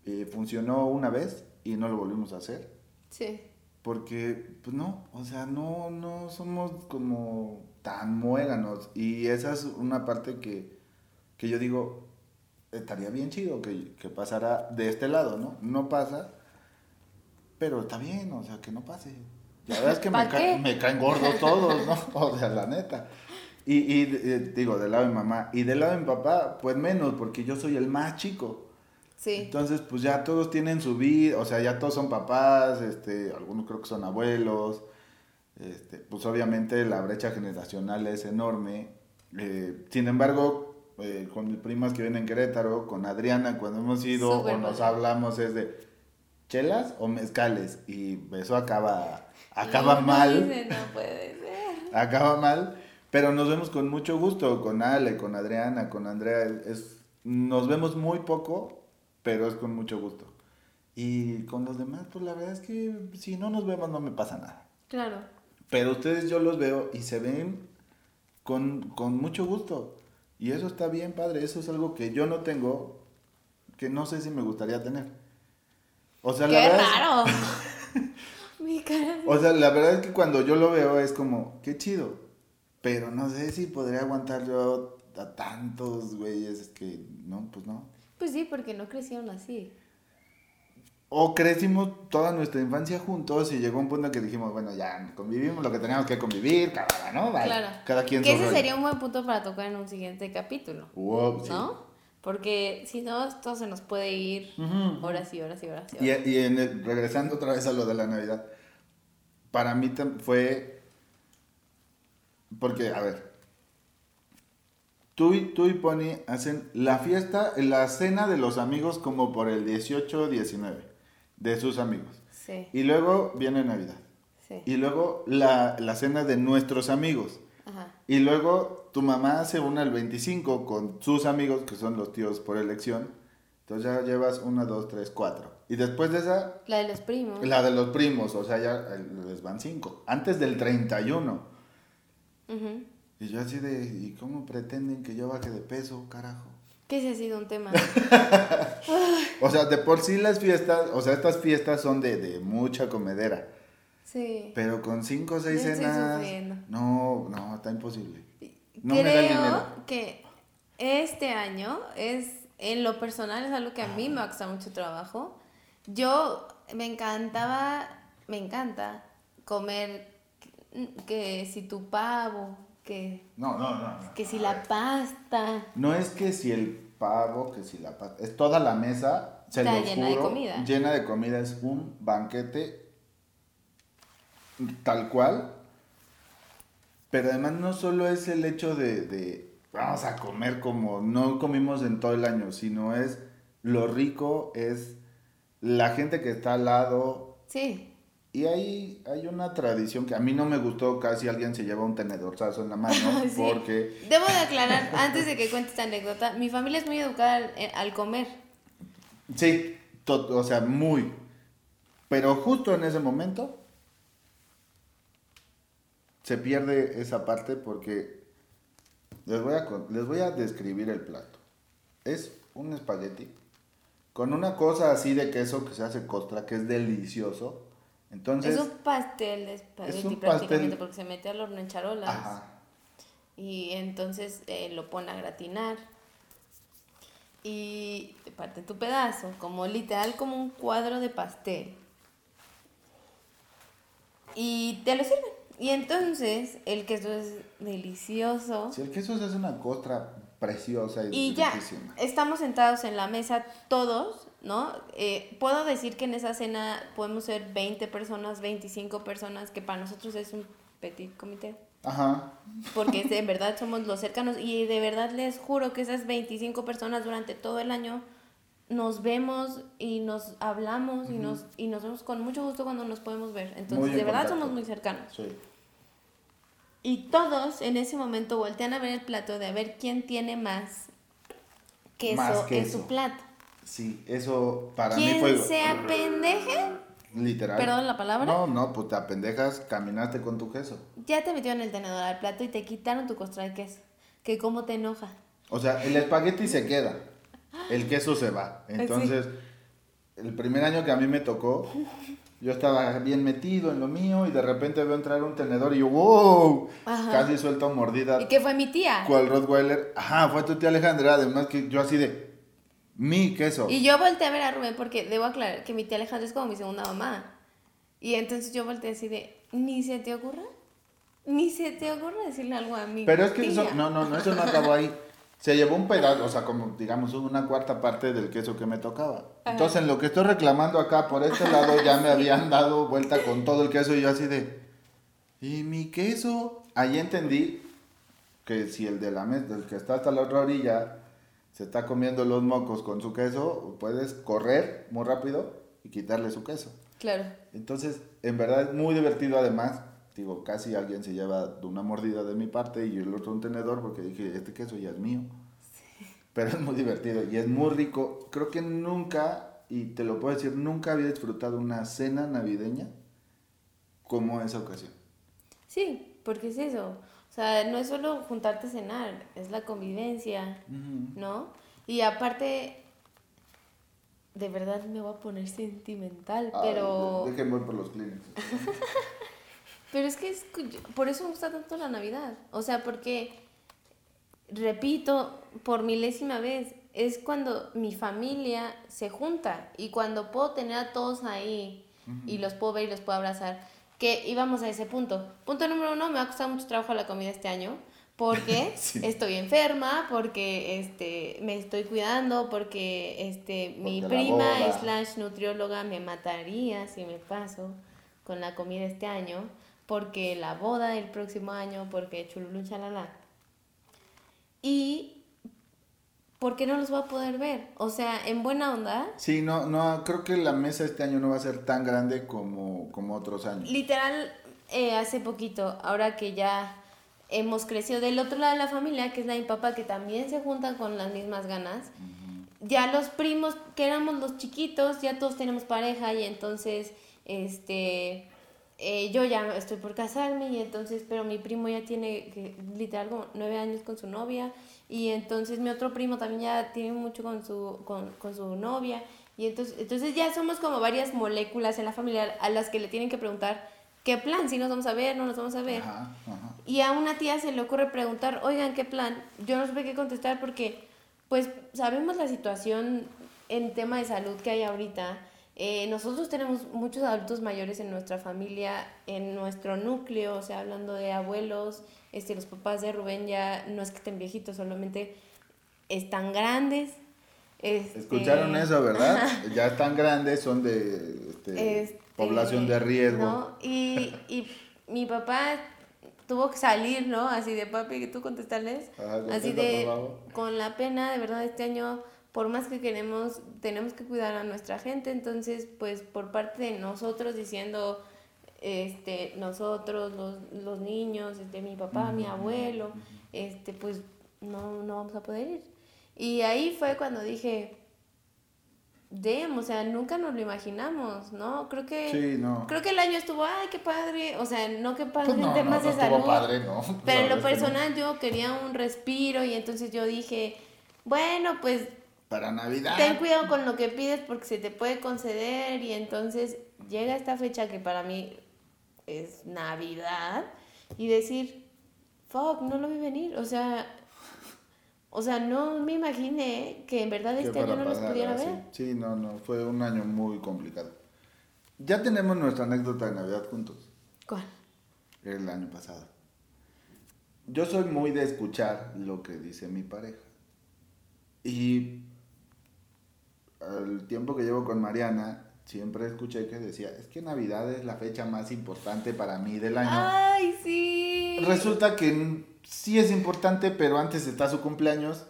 C: Eh, funcionó una vez y no lo volvimos a hacer.
B: Sí.
C: Porque, pues no, o sea, no, no somos como tan muéganos. Y esa es una parte que, que yo digo, estaría bien chido que, que pasara de este lado, ¿no? No pasa, pero está bien, o sea, que no pase. La verdad es que me, me caen gordos todos, ¿no? O sea, la neta. Y, y digo, del lado de mamá. Y del lado de mi papá, pues menos, porque yo soy el más chico.
B: Sí.
C: Entonces, pues ya todos tienen su vida, o sea, ya todos son papás, este, algunos creo que son abuelos. Este, pues obviamente la brecha generacional es enorme. Eh, sin embargo, eh, con mis primas que vienen en Querétaro, con Adriana, cuando hemos ido o nos hablamos es de chelas o mezcales. Y eso acaba, acaba mal.
B: no puede ser.
C: Acaba mal. Pero nos vemos con mucho gusto, con Ale, con Adriana, con Andrea. Es, nos vemos muy poco, pero es con mucho gusto. Y con los demás, pues la verdad es que si no nos vemos no me pasa nada.
B: Claro.
C: Pero ustedes yo los veo y se ven con, con mucho gusto. Y eso está bien, padre. Eso es algo que yo no tengo, que no sé si me gustaría tener. O sea,
B: ¡Qué
C: la
B: verdad raro! Mi
C: cara. O sea, la verdad es que cuando yo lo veo es como, qué chido. Pero no sé si podría aguantar yo a tantos güeyes que no, pues no.
B: Pues sí, porque no crecieron así.
C: O crecimos toda nuestra infancia juntos y llegó un punto que dijimos, bueno, ya convivimos lo que teníamos que convivir, cada, ¿no?
B: claro.
C: Cada quien
B: Que ese sería un buen punto para tocar en un siguiente capítulo. ¿No? Porque si no, esto se nos puede ir horas y horas y horas.
C: Y, y, en regresando otra vez a lo de la Navidad para mí fue, porque, a ver, tú y, tú y Pony hacen la fiesta, la cena de los amigos como por el 18 19, de sus amigos.
B: Sí.
C: Y luego viene Navidad.
B: Sí.
C: Y luego la, la cena de nuestros amigos.
B: Ajá.
C: Y luego tu mamá hace una el 25 con sus amigos, que son los tíos por elección. Entonces ya llevas una, dos, tres, cuatro. Y después de esa,
B: La de los primos.
C: la de los primos, o sea, ya eh, les van cinco. Antes del 31. Y yo así de, ¿y cómo pretenden que yo baje de peso, carajo?
B: Que ese ha sido un tema.
C: O sea, de por sí las fiestas, o sea, estas fiestas son de, de mucha comedera.
B: Sí.
C: Pero con cinco o seis
B: estoy
C: cenas,
B: sufriendo.
C: no, no, está imposible. No me da el
B: Creo
C: dinero.
B: que este año es, en lo personal, es algo que a mí me va a costar mucho trabajo. Yo me encantaba, me encanta comer que si tu pavo, que,
C: No, no, no.
B: que si la pasta.
C: No es que si el pavo, que si la pata, es toda la mesa, se
B: Está
C: los
B: llena de comida.
C: llena de comida, es un banquete tal cual. Pero además no solo es el hecho de, de vamos a comer como no comimos en todo el año, sino es lo rico, es la gente que está al lado.
B: Sí,
C: Y hay, hay una tradición que a mí no me gustó, casi alguien se lleva un tenedorzazo en la mano,
B: Sí.
C: porque...
B: Debo de aclarar, antes de que cuente esta anécdota, mi familia es muy educada al, eh, al comer.
C: Sí, o sea, muy. Pero justo en ese momento se pierde esa parte porque les voy a, les voy a describir el plato. Es un espagueti con una cosa así de queso que se hace costra, que es delicioso. Entonces,
B: es un pastel de espagueti prácticamente
C: pastel-
B: porque se mete al horno en charolas.
C: ajá,
B: Y entonces eh, lo pone a gratinar. Y te parte tu pedazo, como literal como un cuadro de pastel. Y te lo sirven. Y entonces el queso es delicioso.
C: si el queso hace una costra preciosa y,
B: Y ya, estamos sentados en la mesa todos, ¿no? Eh, puedo decir que en esa cena podemos ser 20 personas, 25 personas, que para nosotros es un petit comité.
C: Ajá,
B: Porque de verdad somos los cercanos y de verdad les juro que esas 25 personas durante todo el año nos vemos y nos hablamos y, nos, y nos vemos con mucho gusto cuando nos podemos ver. Entonces,
C: en
B: de verdad
C: contacto.
B: somos muy cercanos.
C: sí.
B: Y todos en ese momento voltean a ver el plato de a ver quién tiene más queso,
C: Más
B: en
C: queso.
B: su plato.
C: Sí, eso para mí fue
B: se apendeje,
C: literal.
B: perdón la palabra,
C: No, no, pues te apendejas, caminaste con tu queso.
B: ya te metieron el tenedor al plato y te quitaron tu costra de queso. Que cómo te enoja.
C: O sea, el espagueti se queda, el queso se va. Entonces, el primer año que a mí me tocó, yo estaba bien metido en lo mío y de repente veo entrar un tenedor y yo, wow,
B: Ajá.
C: casi suelto mordida.
B: ¿Y qué fue mi tía?
C: Cual Rottweiler, ajá, fue tu tía Alejandra, además que yo así de, mi queso.
B: Y yo volteé a ver a Rubén porque debo aclarar que mi tía Alejandra es como mi segunda mamá. Y entonces yo volteé así de, ni se te ocurra, ni se te ocurra decirle algo a mí.
C: Pero es que eso, no, no, no, eso no acabó ahí. Se llevó un pedazo, o sea, como digamos una cuarta parte del queso que me tocaba. Entonces, en lo que estoy reclamando acá por este lado, ya me habían dado vuelta con todo el queso y yo así de, ¿y mi queso? Ahí entendí que si el de la mesa, del que está hasta la otra orilla, se está comiendo los mocos con su queso, puedes correr muy rápido y quitarle su queso.
B: Claro.
C: Entonces, en verdad es muy divertido además. Digo, casi alguien se lleva una mordida de mi parte y el otro un tenedor porque dije, este queso ya es mío. Pero es muy divertido y es muy rico. Creo que nunca, y te lo puedo decir, nunca había disfrutado una cena navideña como esa ocasión.
B: Sí, porque es eso. O sea, no es solo juntarte a cenar, es la convivencia, ¿no? Y aparte, de verdad me voy a poner sentimental, pero...
C: Ay, déjenme por los clínicos.
B: Pero es que es, por eso me gusta tanto la Navidad. O sea, porque, repito, por milésima vez, es cuando mi familia se junta y cuando puedo tener a todos ahí y los puedo ver y los puedo abrazar. Que íbamos a ese punto. Punto número uno, me ha costado mucho trabajo la comida este año. Porque
C: Sí.
B: estoy enferma, porque este, me estoy cuidando, porque este, mi
C: Porque
B: prima slash nutrióloga me mataría si me paso con la comida este año, porque la boda del próximo año, porque chululun chalala. Y ¿por qué no los voy a poder ver? O sea, en buena onda.
C: Sí, no, no, creo que la mesa este año no va a ser tan grande como, como otros años.
B: Literal, eh, hace poquito, ahora que ya hemos crecido del otro lado de la familia, que es la mi papá, que también se juntan con las mismas ganas. Ya los primos, que éramos los chiquitos, ya todos tenemos pareja y entonces, este, eh, yo ya estoy por casarme y entonces, pero mi primo ya tiene, literal, como nueve años con su novia y entonces mi otro primo también ya tiene mucho con su, con, con su novia y entonces, entonces ya somos como varias moléculas en la familia a las que le tienen que preguntar qué plan, si nos vamos a ver, no nos vamos a ver. Y a una tía se le ocurre preguntar, oigan, ¿qué plan? Yo no sé qué contestar porque, pues, sabemos la situación en tema de salud que hay ahorita. Eh, nosotros tenemos muchos adultos mayores en nuestra familia, en nuestro núcleo, o sea, hablando de abuelos, este, los papás de Rubén ya no es que estén viejitos, solamente están grandes. Este...
C: Escucharon eso, ¿verdad? ya están grandes, son de este, población de riesgo.
B: ¿no? Y, y mi papá tuvo que salir, ¿no? Así de papi, que tú contestarles. así de, con la pena, de verdad, este año, por más que queremos, tenemos que cuidar a nuestra gente, entonces, pues, por parte de nosotros diciendo, este, nosotros, los, los niños, este, mi papá, mi abuelo, este, pues, no, no vamos a poder ir. Y ahí fue cuando dije, Dem, o sea, nunca nos lo imaginamos, ¿no? Creo que creo que el año estuvo, ay, qué padre, o sea, no que padre pues en temas de salud. Padre, no. Pero en lo personal yo quería un respiro y entonces yo dije, bueno, pues
C: para Navidad.
B: Ten cuidado con lo que pides porque se te puede conceder y entonces llega esta fecha que para mí es Navidad y decir, fuck, no lo vi venir, o sea, o sea, no me imaginé que en verdad este año no los pudiera ver.
C: Sí, no, no, fue un año muy complicado. Ya tenemos nuestra anécdota de Navidad juntos.
B: ¿Cuál?
C: El año pasado. Yo soy muy de escuchar lo que dice mi pareja. Y al tiempo que llevo con Mariana, siempre escuché que decía, es que Navidad es la fecha más importante para mí del año.
B: ¡Ay, sí!
C: Resulta que sí es importante, pero antes está su cumpleaños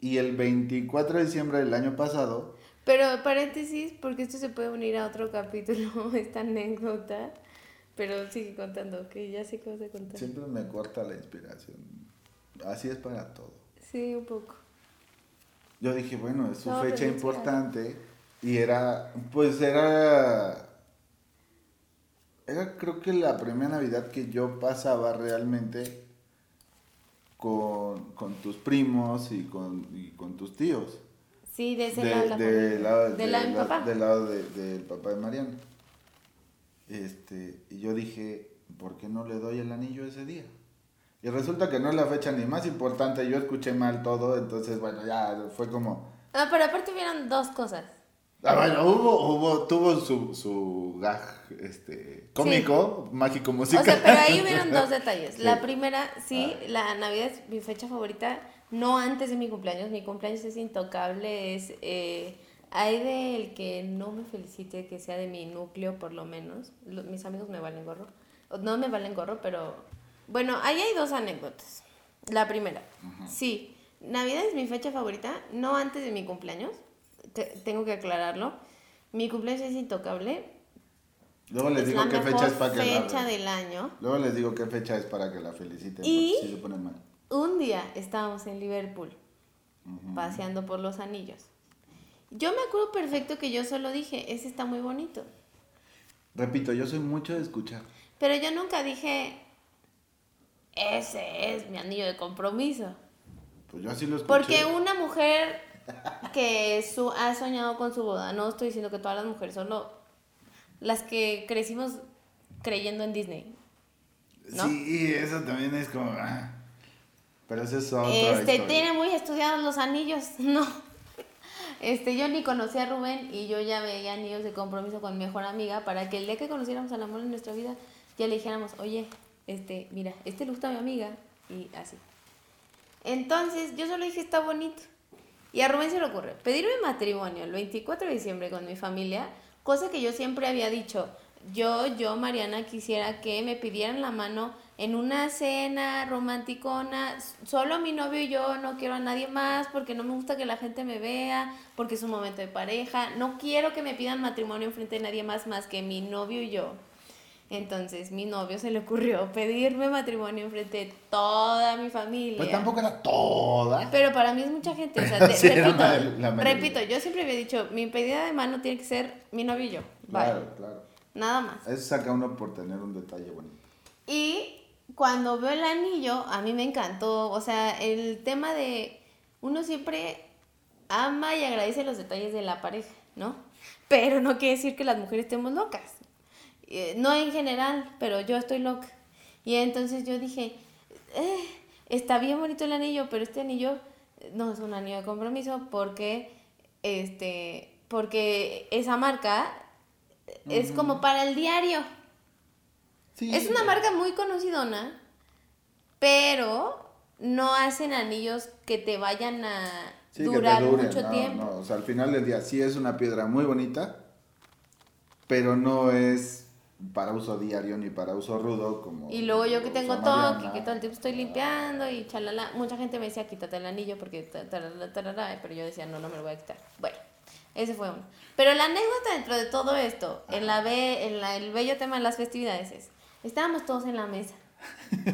C: y el 24 de diciembre del año pasado.
B: Pero paréntesis, porque esto se puede unir a otro capítulo, esta anécdota. Pero sigue contando, que ya sé qué vas a contar.
C: Siempre me corta la inspiración. Así es para todo.
B: Sí, un poco.
C: Yo dije, bueno, es su fecha importante. Y era, pues era era creo que la primera Navidad que yo pasaba realmente con, con tus primos y con, y con tus tíos.
B: Sí, de ese lado. De,
C: lado, de, lado de papá. Del lado del papá de Mariana. Este, y yo dije, ¿por qué no le doy el anillo ese día? Y resulta que no es la fecha ni más importante, yo escuché mal todo, entonces bueno, ya fue como...
B: Ah, pero aparte hubieron dos cosas.
C: Ah, bueno, hubo, hubo, tuvo su, su gag este, cómico, mágico musical.
B: O sea, pero ahí hubieron dos detalles. La primera, sí, ah. la Navidad es mi fecha favorita, no antes de mi cumpleaños, mi cumpleaños es intocable, es... Eh, hay del que no me felicite, que sea de mi núcleo por lo menos. mis amigos me valen gorro. No me valen gorro, pero... Bueno, ahí hay dos anécdotas. La primera, sí, Navidad es mi fecha favorita, no antes de mi cumpleaños tengo que aclararlo. Mi cumpleaños es intocable.
C: Luego les digo qué fecha es para que
B: fecha del año.
C: Luego les digo qué fecha es para que la feliciten.
B: Y si se ponen mal. un día estábamos en Liverpool paseando por los anillos. Yo me acuerdo perfecto que yo solo dije, ese está muy bonito.
C: Repito, yo soy mucho de escuchar.
B: Pero yo nunca dije, ese es mi anillo de compromiso.
C: Pues yo así lo escuché.
B: Porque una mujer que su, ha soñado con su boda. No estoy diciendo que todas las mujeres, solo las que crecimos creyendo en Disney.
C: Sí, eso también es como... Ah, pero eso es otro
B: Este, tiene muy estudiados los anillos, no. Este, yo ni conocía a Rubén y yo ya veía anillos de compromiso con mi mejor amiga para que el día que conociéramos al amor en nuestra vida ya le dijéramos, oye, este, mira, este le gusta a mi amiga y así. Entonces, yo solo dije, está bonito. Y a Rubén se le ocurre pedirme matrimonio el 24 de diciembre con mi familia, cosa que yo siempre había dicho, yo, yo, Mariana, quisiera que me pidieran la mano en una cena romanticona, solo mi novio y yo, no quiero a nadie más porque no me gusta que la gente me vea, porque es un momento de pareja, no quiero que me pidan matrimonio en frente de nadie más más que mi novio y yo. Entonces, mi novio se le ocurrió pedirme matrimonio en frente de toda mi familia.
C: Pues tampoco era toda.
B: Pero para mí es mucha gente. O sea,
C: Sí,
B: repito,
C: la- la mayoría.
B: repito, yo siempre había dicho, mi pedida de mano tiene que ser mi novio y yo. Bye.
C: Claro, claro.
B: Nada más.
C: Eso saca uno por tener un detalle bonito.
B: Y cuando veo el anillo, a mí me encantó. O sea, el tema de uno siempre ama y agradece los detalles de la pareja, ¿no? Pero no quiere decir que las mujeres estemos locas. Eh, no en general, pero yo estoy loca. Y entonces yo dije, "Eh, está bien bonito el anillo, pero este anillo eh, no es un anillo de compromiso porque, este, porque esa marca es como para el diario.
C: Sí,
B: Es una marca muy conocidona, pero no hacen anillos que te vayan a
C: sí, que te
B: durar mucho
C: no,
B: tiempo.
C: no, o sea, al final del día sí es una piedra muy bonita, pero no es para uso diario ni para uso rudo como...
B: Y luego yo que tengo toque, que todo el tiempo estoy limpiando y chalala. Mucha gente me decía, quítate el anillo porque ta- tarara, tarara", pero yo decía, no, no me lo voy a quitar. Bueno, ese fue uno. Pero la anécdota dentro de todo esto, en la be- en la, el bello tema de las festividades es, estábamos todos en la mesa.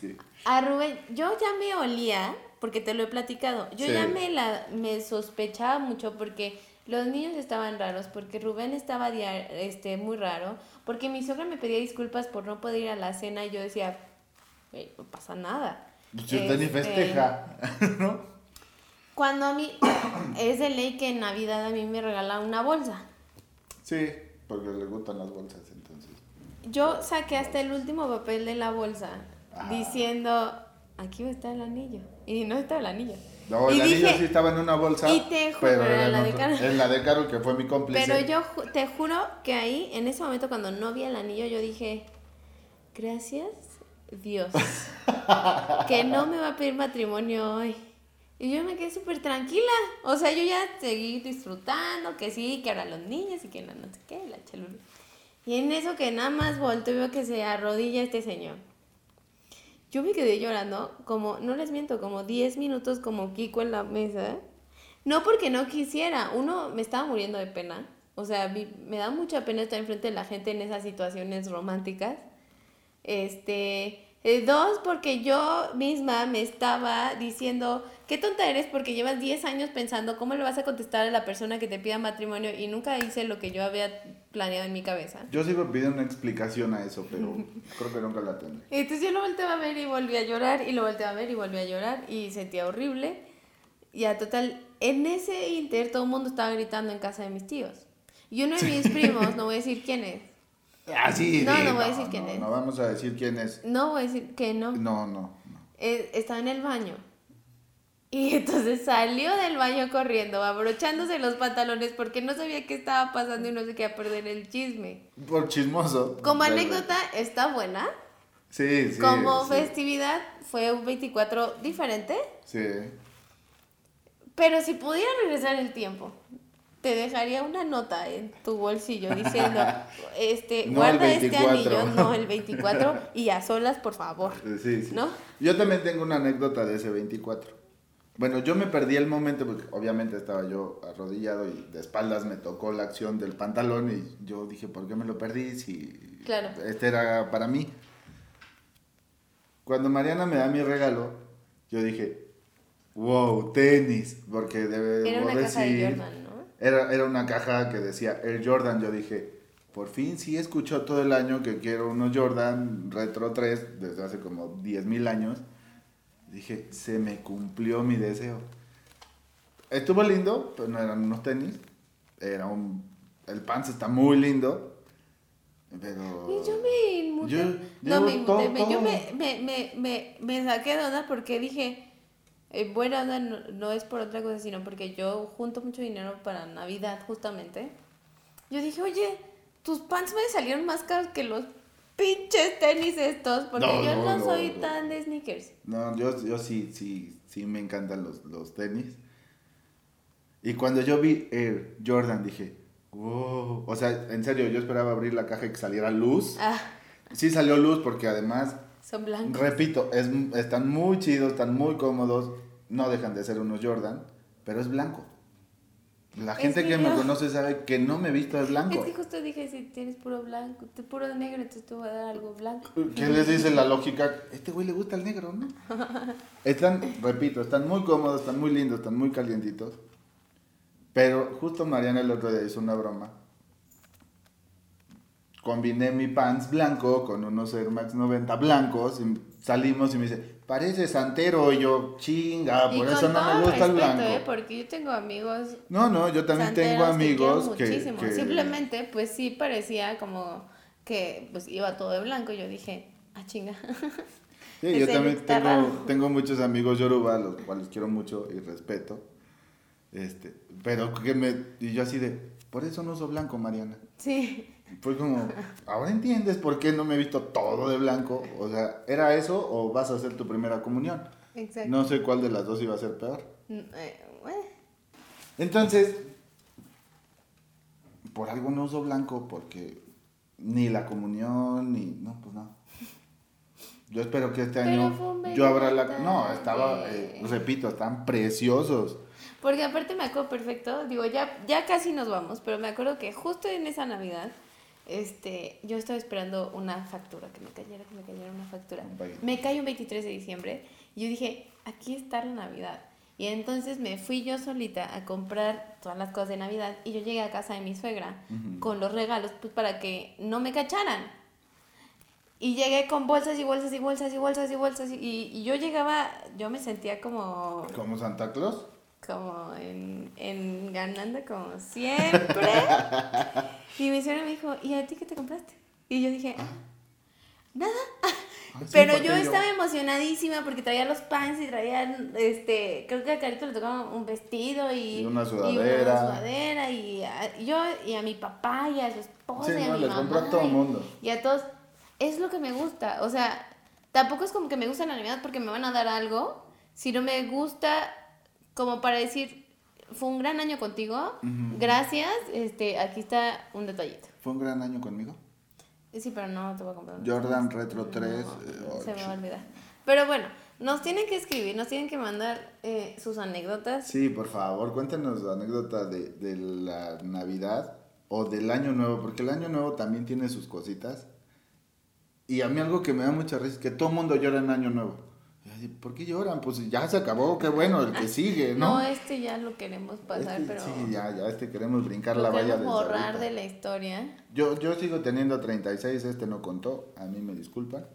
C: Sí.
B: A Rubén, yo ya me olía, porque te lo he platicado, yo
C: Sí.
B: ya me, la, me sospechaba mucho porque los niños estaban raros, porque Rubén estaba este, muy raro, porque mi suegra me pedía disculpas por no poder ir a la cena y yo decía, "Güey, no pasa nada.
C: Pues si usted ni
B: Este,
C: festeja, ¿no?
B: Cuando a mí, es de ley que en Navidad a mí me regalan una bolsa.
C: Sí, porque le gustan las bolsas entonces.
B: Yo saqué hasta el último papel de la bolsa
C: Ah.
B: diciendo, aquí va a estar el anillo. Y no está el anillo.
C: No,
B: Y
C: el anillo sí estaba en una bolsa.
B: y te juro,
C: pero
B: en la de Carol.
C: En la de Carol, que fue mi cómplice.
B: Pero yo ju- te juro que ahí, en ese momento cuando no vi el anillo, yo dije, gracias Dios, que no me va a pedir matrimonio hoy. Y yo me quedé súper tranquila. O sea, yo ya seguí disfrutando, que sí, que ahora los niños y que no, no sé qué, la chalula. Y en eso que nada más volteo y veo que se arrodilla este señor. Yo me quedé llorando como, no les miento, como 10 minutos como Kiko en la mesa. No porque no quisiera, uno me estaba muriendo de pena. O sea, me da mucha pena estar enfrente de la gente en esas situaciones románticas. Este, eh, dos, porque yo misma me estaba diciendo, qué tonta eres porque llevas 10 años pensando cómo le vas a contestar a la persona que te pida matrimonio y nunca hice lo que yo había planeado en mi cabeza.
C: Yo sigo pidiendo una explicación a eso, pero creo que nunca la tendré.
B: Entonces yo lo volteaba a ver y volví a llorar, y lo volteaba a ver y volví a llorar, y sentía horrible. Y a total, en ese inter todo el mundo estaba gritando en casa de mis tíos. Y uno de mis primos, no voy a decir quién es,
C: Ah, sí,
B: No,
C: sí,
B: no voy a decir quién
C: no,
B: es.
C: No vamos a decir quién es.
B: no voy a decir que no,
C: No, no. no.
B: eh, estaba en el baño. Y entonces salió del baño corriendo, abrochándose los pantalones porque no sabía qué estaba pasando y no se quería perder el chisme.
C: Por chismoso.
B: Como anécdota, está buena.
C: Sí, sí.
B: Como
C: sí.
B: festividad, fue un 24 diferente.
C: Sí.
B: Pero si pudiera regresar el tiempo, te dejaría una nota en tu bolsillo diciendo, este,
C: No
B: guarda este
C: 24.
B: anillo, no el 24 y a solas, por favor.
C: Sí, sí.
B: ¿No?
C: Yo también tengo una anécdota de ese 24. Bueno, yo me perdí el momento porque obviamente estaba yo arrodillado y de espaldas me tocó la acción del pantalón y yo dije, ¿por qué me lo perdí si
B: Claro.
C: este era para mí? Cuando Mariana me da mi regalo, yo dije, wow, tenis, porque debe
B: Era una caja de Jordan, ¿no?
C: Era, era una caja que decía Air Jordan. Yo dije, por fin sí escuchó todo el año que quiero unos Jordan Retro 3 desde hace como 10 mil años. Dije, se me cumplió mi deseo. Estuvo lindo, pero no eran unos tenis. Era un... El pants está muy lindo. Pero...
B: Y yo me inmuté.
C: Yo-
B: no,
C: yo
B: me inmuté.
C: todo-
B: me- yo
C: todo.
B: me, me, me, me, me saqué de onda porque dije, eh, buena onda no, no es por otra cosa, sino porque yo junto mucho dinero para Navidad, justamente. Yo dije, oye, tus pants me salieron más caros que los pinches tenis estos, porque
C: No,
B: yo no,
C: no,
B: soy
C: no.
B: tan de sneakers.
C: No, yo, yo sí, sí, sí me encantan los, los tenis. Y cuando yo vi Air Jordan dije, Wow. O sea, en serio, yo esperaba abrir la caja y que saliera luz.
B: Ah,
C: Sí salió luz porque además,
B: son blancos.
C: repito, es, están muy chidos, están muy cómodos. No dejan de ser unos Jordan, pero es blanco. La
B: Es
C: gente
B: que
C: que me conoce sabe que no me he visto de
B: Es
C: blanco.
B: que justo dije, si tienes puro blanco, puro negro, entonces te voy a dar algo blanco.
C: ¿Qué les dice la lógica? Este güey le gusta el negro, ¿no? Están, repito, están muy cómodos, están muy lindos, están muy calientitos. Pero justo Mariana el otro día hizo una broma. Combiné mi pants blanco con unos Air Max 90 blancos y salimos y me dice, parece santero. Y yo, chinga,
B: y
C: por eso no me gusta el
B: respeto,
C: blanco.
B: ¿eh? Porque yo tengo amigos
C: No, no, yo también tengo amigos que,
B: muchísimo.
C: que-
B: Simplemente, pues sí parecía como que pues iba todo de blanco. y Yo dije, ah, chinga.
C: Sí, yo
B: Ese
C: también tengo, tengo muchos amigos yoruba, los cuales quiero mucho y respeto. Este, pero que me. Y yo así de. Por eso no uso blanco, Mariana.
B: sí.
C: Fue como. Ahora entiendes por qué no me he visto todo de blanco. O sea, ¿era eso o vas a hacer tu primera comunión?
B: Exacto.
C: No sé cuál de las dos iba a ser peor.
B: Mm, eh,
C: Entonces. Por algo no uso blanco porque. Ni la comunión, ni. No, pues no. Yo espero que este
B: Pero
C: año yo abra la... No, estaba,
B: detalle.
C: eh, repito, están preciosos.
B: Porque aparte me acuerdo perfecto, digo, ya, ya casi nos vamos, pero me acuerdo que justo en esa Navidad, este, yo estaba esperando una factura, que me cayera, que me cayera una factura. Me cae un 23 de diciembre y yo dije, aquí está la Navidad. Y entonces me fui yo solita a comprar todas las cosas de Navidad y yo llegué a casa de mi suegra con los regalos pues para que no me cacharan. Y llegué con bolsas y bolsas y bolsas y bolsas y bolsas y, y yo llegaba, yo me sentía como
C: Como Santa Claus.
B: Como en, en ganando como siempre. y mi suegra me dijo, ¿y a ti qué te compraste? Y yo dije, nada.
C: Ah,
B: Pero yo estaba emocionadísima porque traía los pants y traía, este, creo que a Carito le tocaba un vestido y,
C: Y una
B: y
C: sudadera.
B: una sudadera y a- yo y a mi papá y a su esposa
C: Sí,
B: y a
C: no,
B: mi mamá.
C: a todo
B: y-
C: mundo.
B: Y a todos. Es lo que me gusta. O sea, tampoco es como que me gusta la Navidad porque me van a dar algo, sino me gusta como para decir, fue un gran año contigo, gracias, este, aquí está un detallito.
C: Fue un gran año conmigo.
B: Sí, pero no te voy a comprar.
C: Jordan. Retro 3.
B: No,
C: eh,
B: se me va a olvidar. Pero bueno, nos tienen que escribir, nos tienen que mandar eh, sus anécdotas.
C: Sí, por favor, cuéntenos la anécdota de, de la Navidad o del Año Nuevo, porque el Año Nuevo también tiene sus cositas. Y a mí algo que me da mucha risa es que todo el mundo llora en Año Nuevo. ¿Por qué lloran? Pues ya se acabó, qué bueno, el que sigue, ¿no?
B: No, este ya lo queremos pasar,
C: Este,
B: pero
C: Sí, ya, ya, este queremos brincar la valla desde
B: borrar de la historia.
C: Yo, yo sigo teniendo 36, este no contó, a mí me disculpan.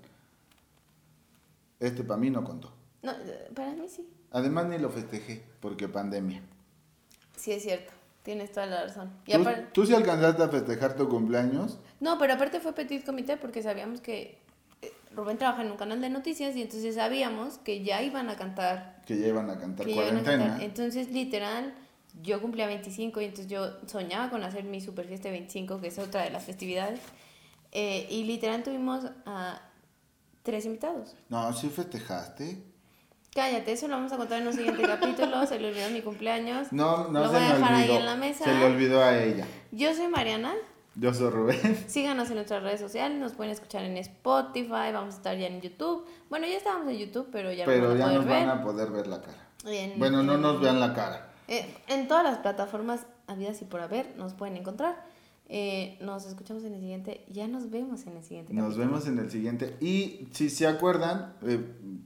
C: Este para mí no contó.
B: No, eh, para mí sí.
C: Además ni lo festejé, porque pandemia.
B: Sí, es cierto. Tienes toda la razón. Y
C: ¿Tú, tú sí alcanzaste a festejar tu cumpleaños?
B: No, pero aparte fue Petit Comité porque sabíamos que Rubén trabaja en un canal de noticias y entonces sabíamos que ya iban a cantar.
C: que ya iban a cantar
B: Que iban a
C: cuarentena.
B: cantar. Entonces, literal, yo cumplía 25 y entonces yo soñaba con hacer mi super fiesta de 25, que es otra de las festividades. Eh, y literal tuvimos a tres invitados.
C: No, sí festejaste.
B: Cállate, eso lo vamos a contar en un siguiente capítulo. Se le olvidó mi cumpleaños.
C: No, no
B: Lo
C: se
B: voy a dejar ahí
C: olvidó.
B: en la mesa.
C: Se le olvidó a ella.
B: Yo soy Mariana.
C: Yo soy Rubén.
B: Síganos en nuestras redes sociales, nos pueden escuchar en Spotify, vamos a estar ya en YouTube. Bueno, ya estábamos en YouTube, pero ya
C: Pero
B: nos
C: ya
B: van a
C: nos
B: poder
C: van
B: ver.
C: a poder ver la cara.
B: En-
C: Bueno, no nos vean la cara.
B: eh, en todas las plataformas habidas y por haber nos pueden encontrar. Eh, nos escuchamos en el siguiente, ya nos vemos en el siguiente.
C: Nos
B: capítulo.
C: vemos en el siguiente. Y si se acuerdan, eh,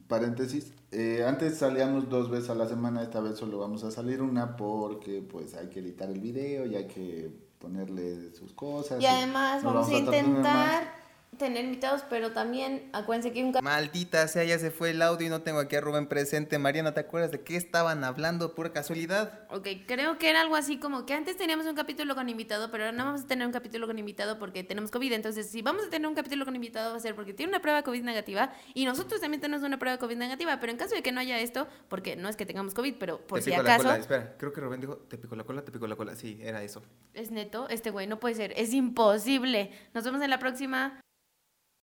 C: paréntesis, eh, antes salíamos dos veces a la semana, esta vez solo vamos a salir una porque pues hay que editar el video y hay que ponerle sus cosas.
B: Y además
C: nos
B: vamos a
C: ver más.
B: intentar tener invitados, pero también acuérdense que hay un
A: Maldita sea, ya se fue el audio y no tengo aquí a Rubén presente. Mariana, ¿te acuerdas de qué estaban hablando? Pura casualidad.
B: Ok, creo que era algo así como que antes teníamos un capítulo con invitado, pero ahora no vamos a tener un capítulo con invitado porque tenemos COVID. Entonces, si vamos a tener un capítulo con invitado, va a ser porque tiene una prueba COVID negativa y nosotros también tenemos una prueba COVID negativa. Pero en caso de que no haya esto, porque no es que tengamos COVID, pero por
A: te
B: si
A: pico la
B: acaso,
A: cola. Espera, creo que Rubén dijo, te pico la cola, te pico la cola. Sí, era eso.
B: es neto, este güey no puede ser, es imposible. Nos vemos en la próxima.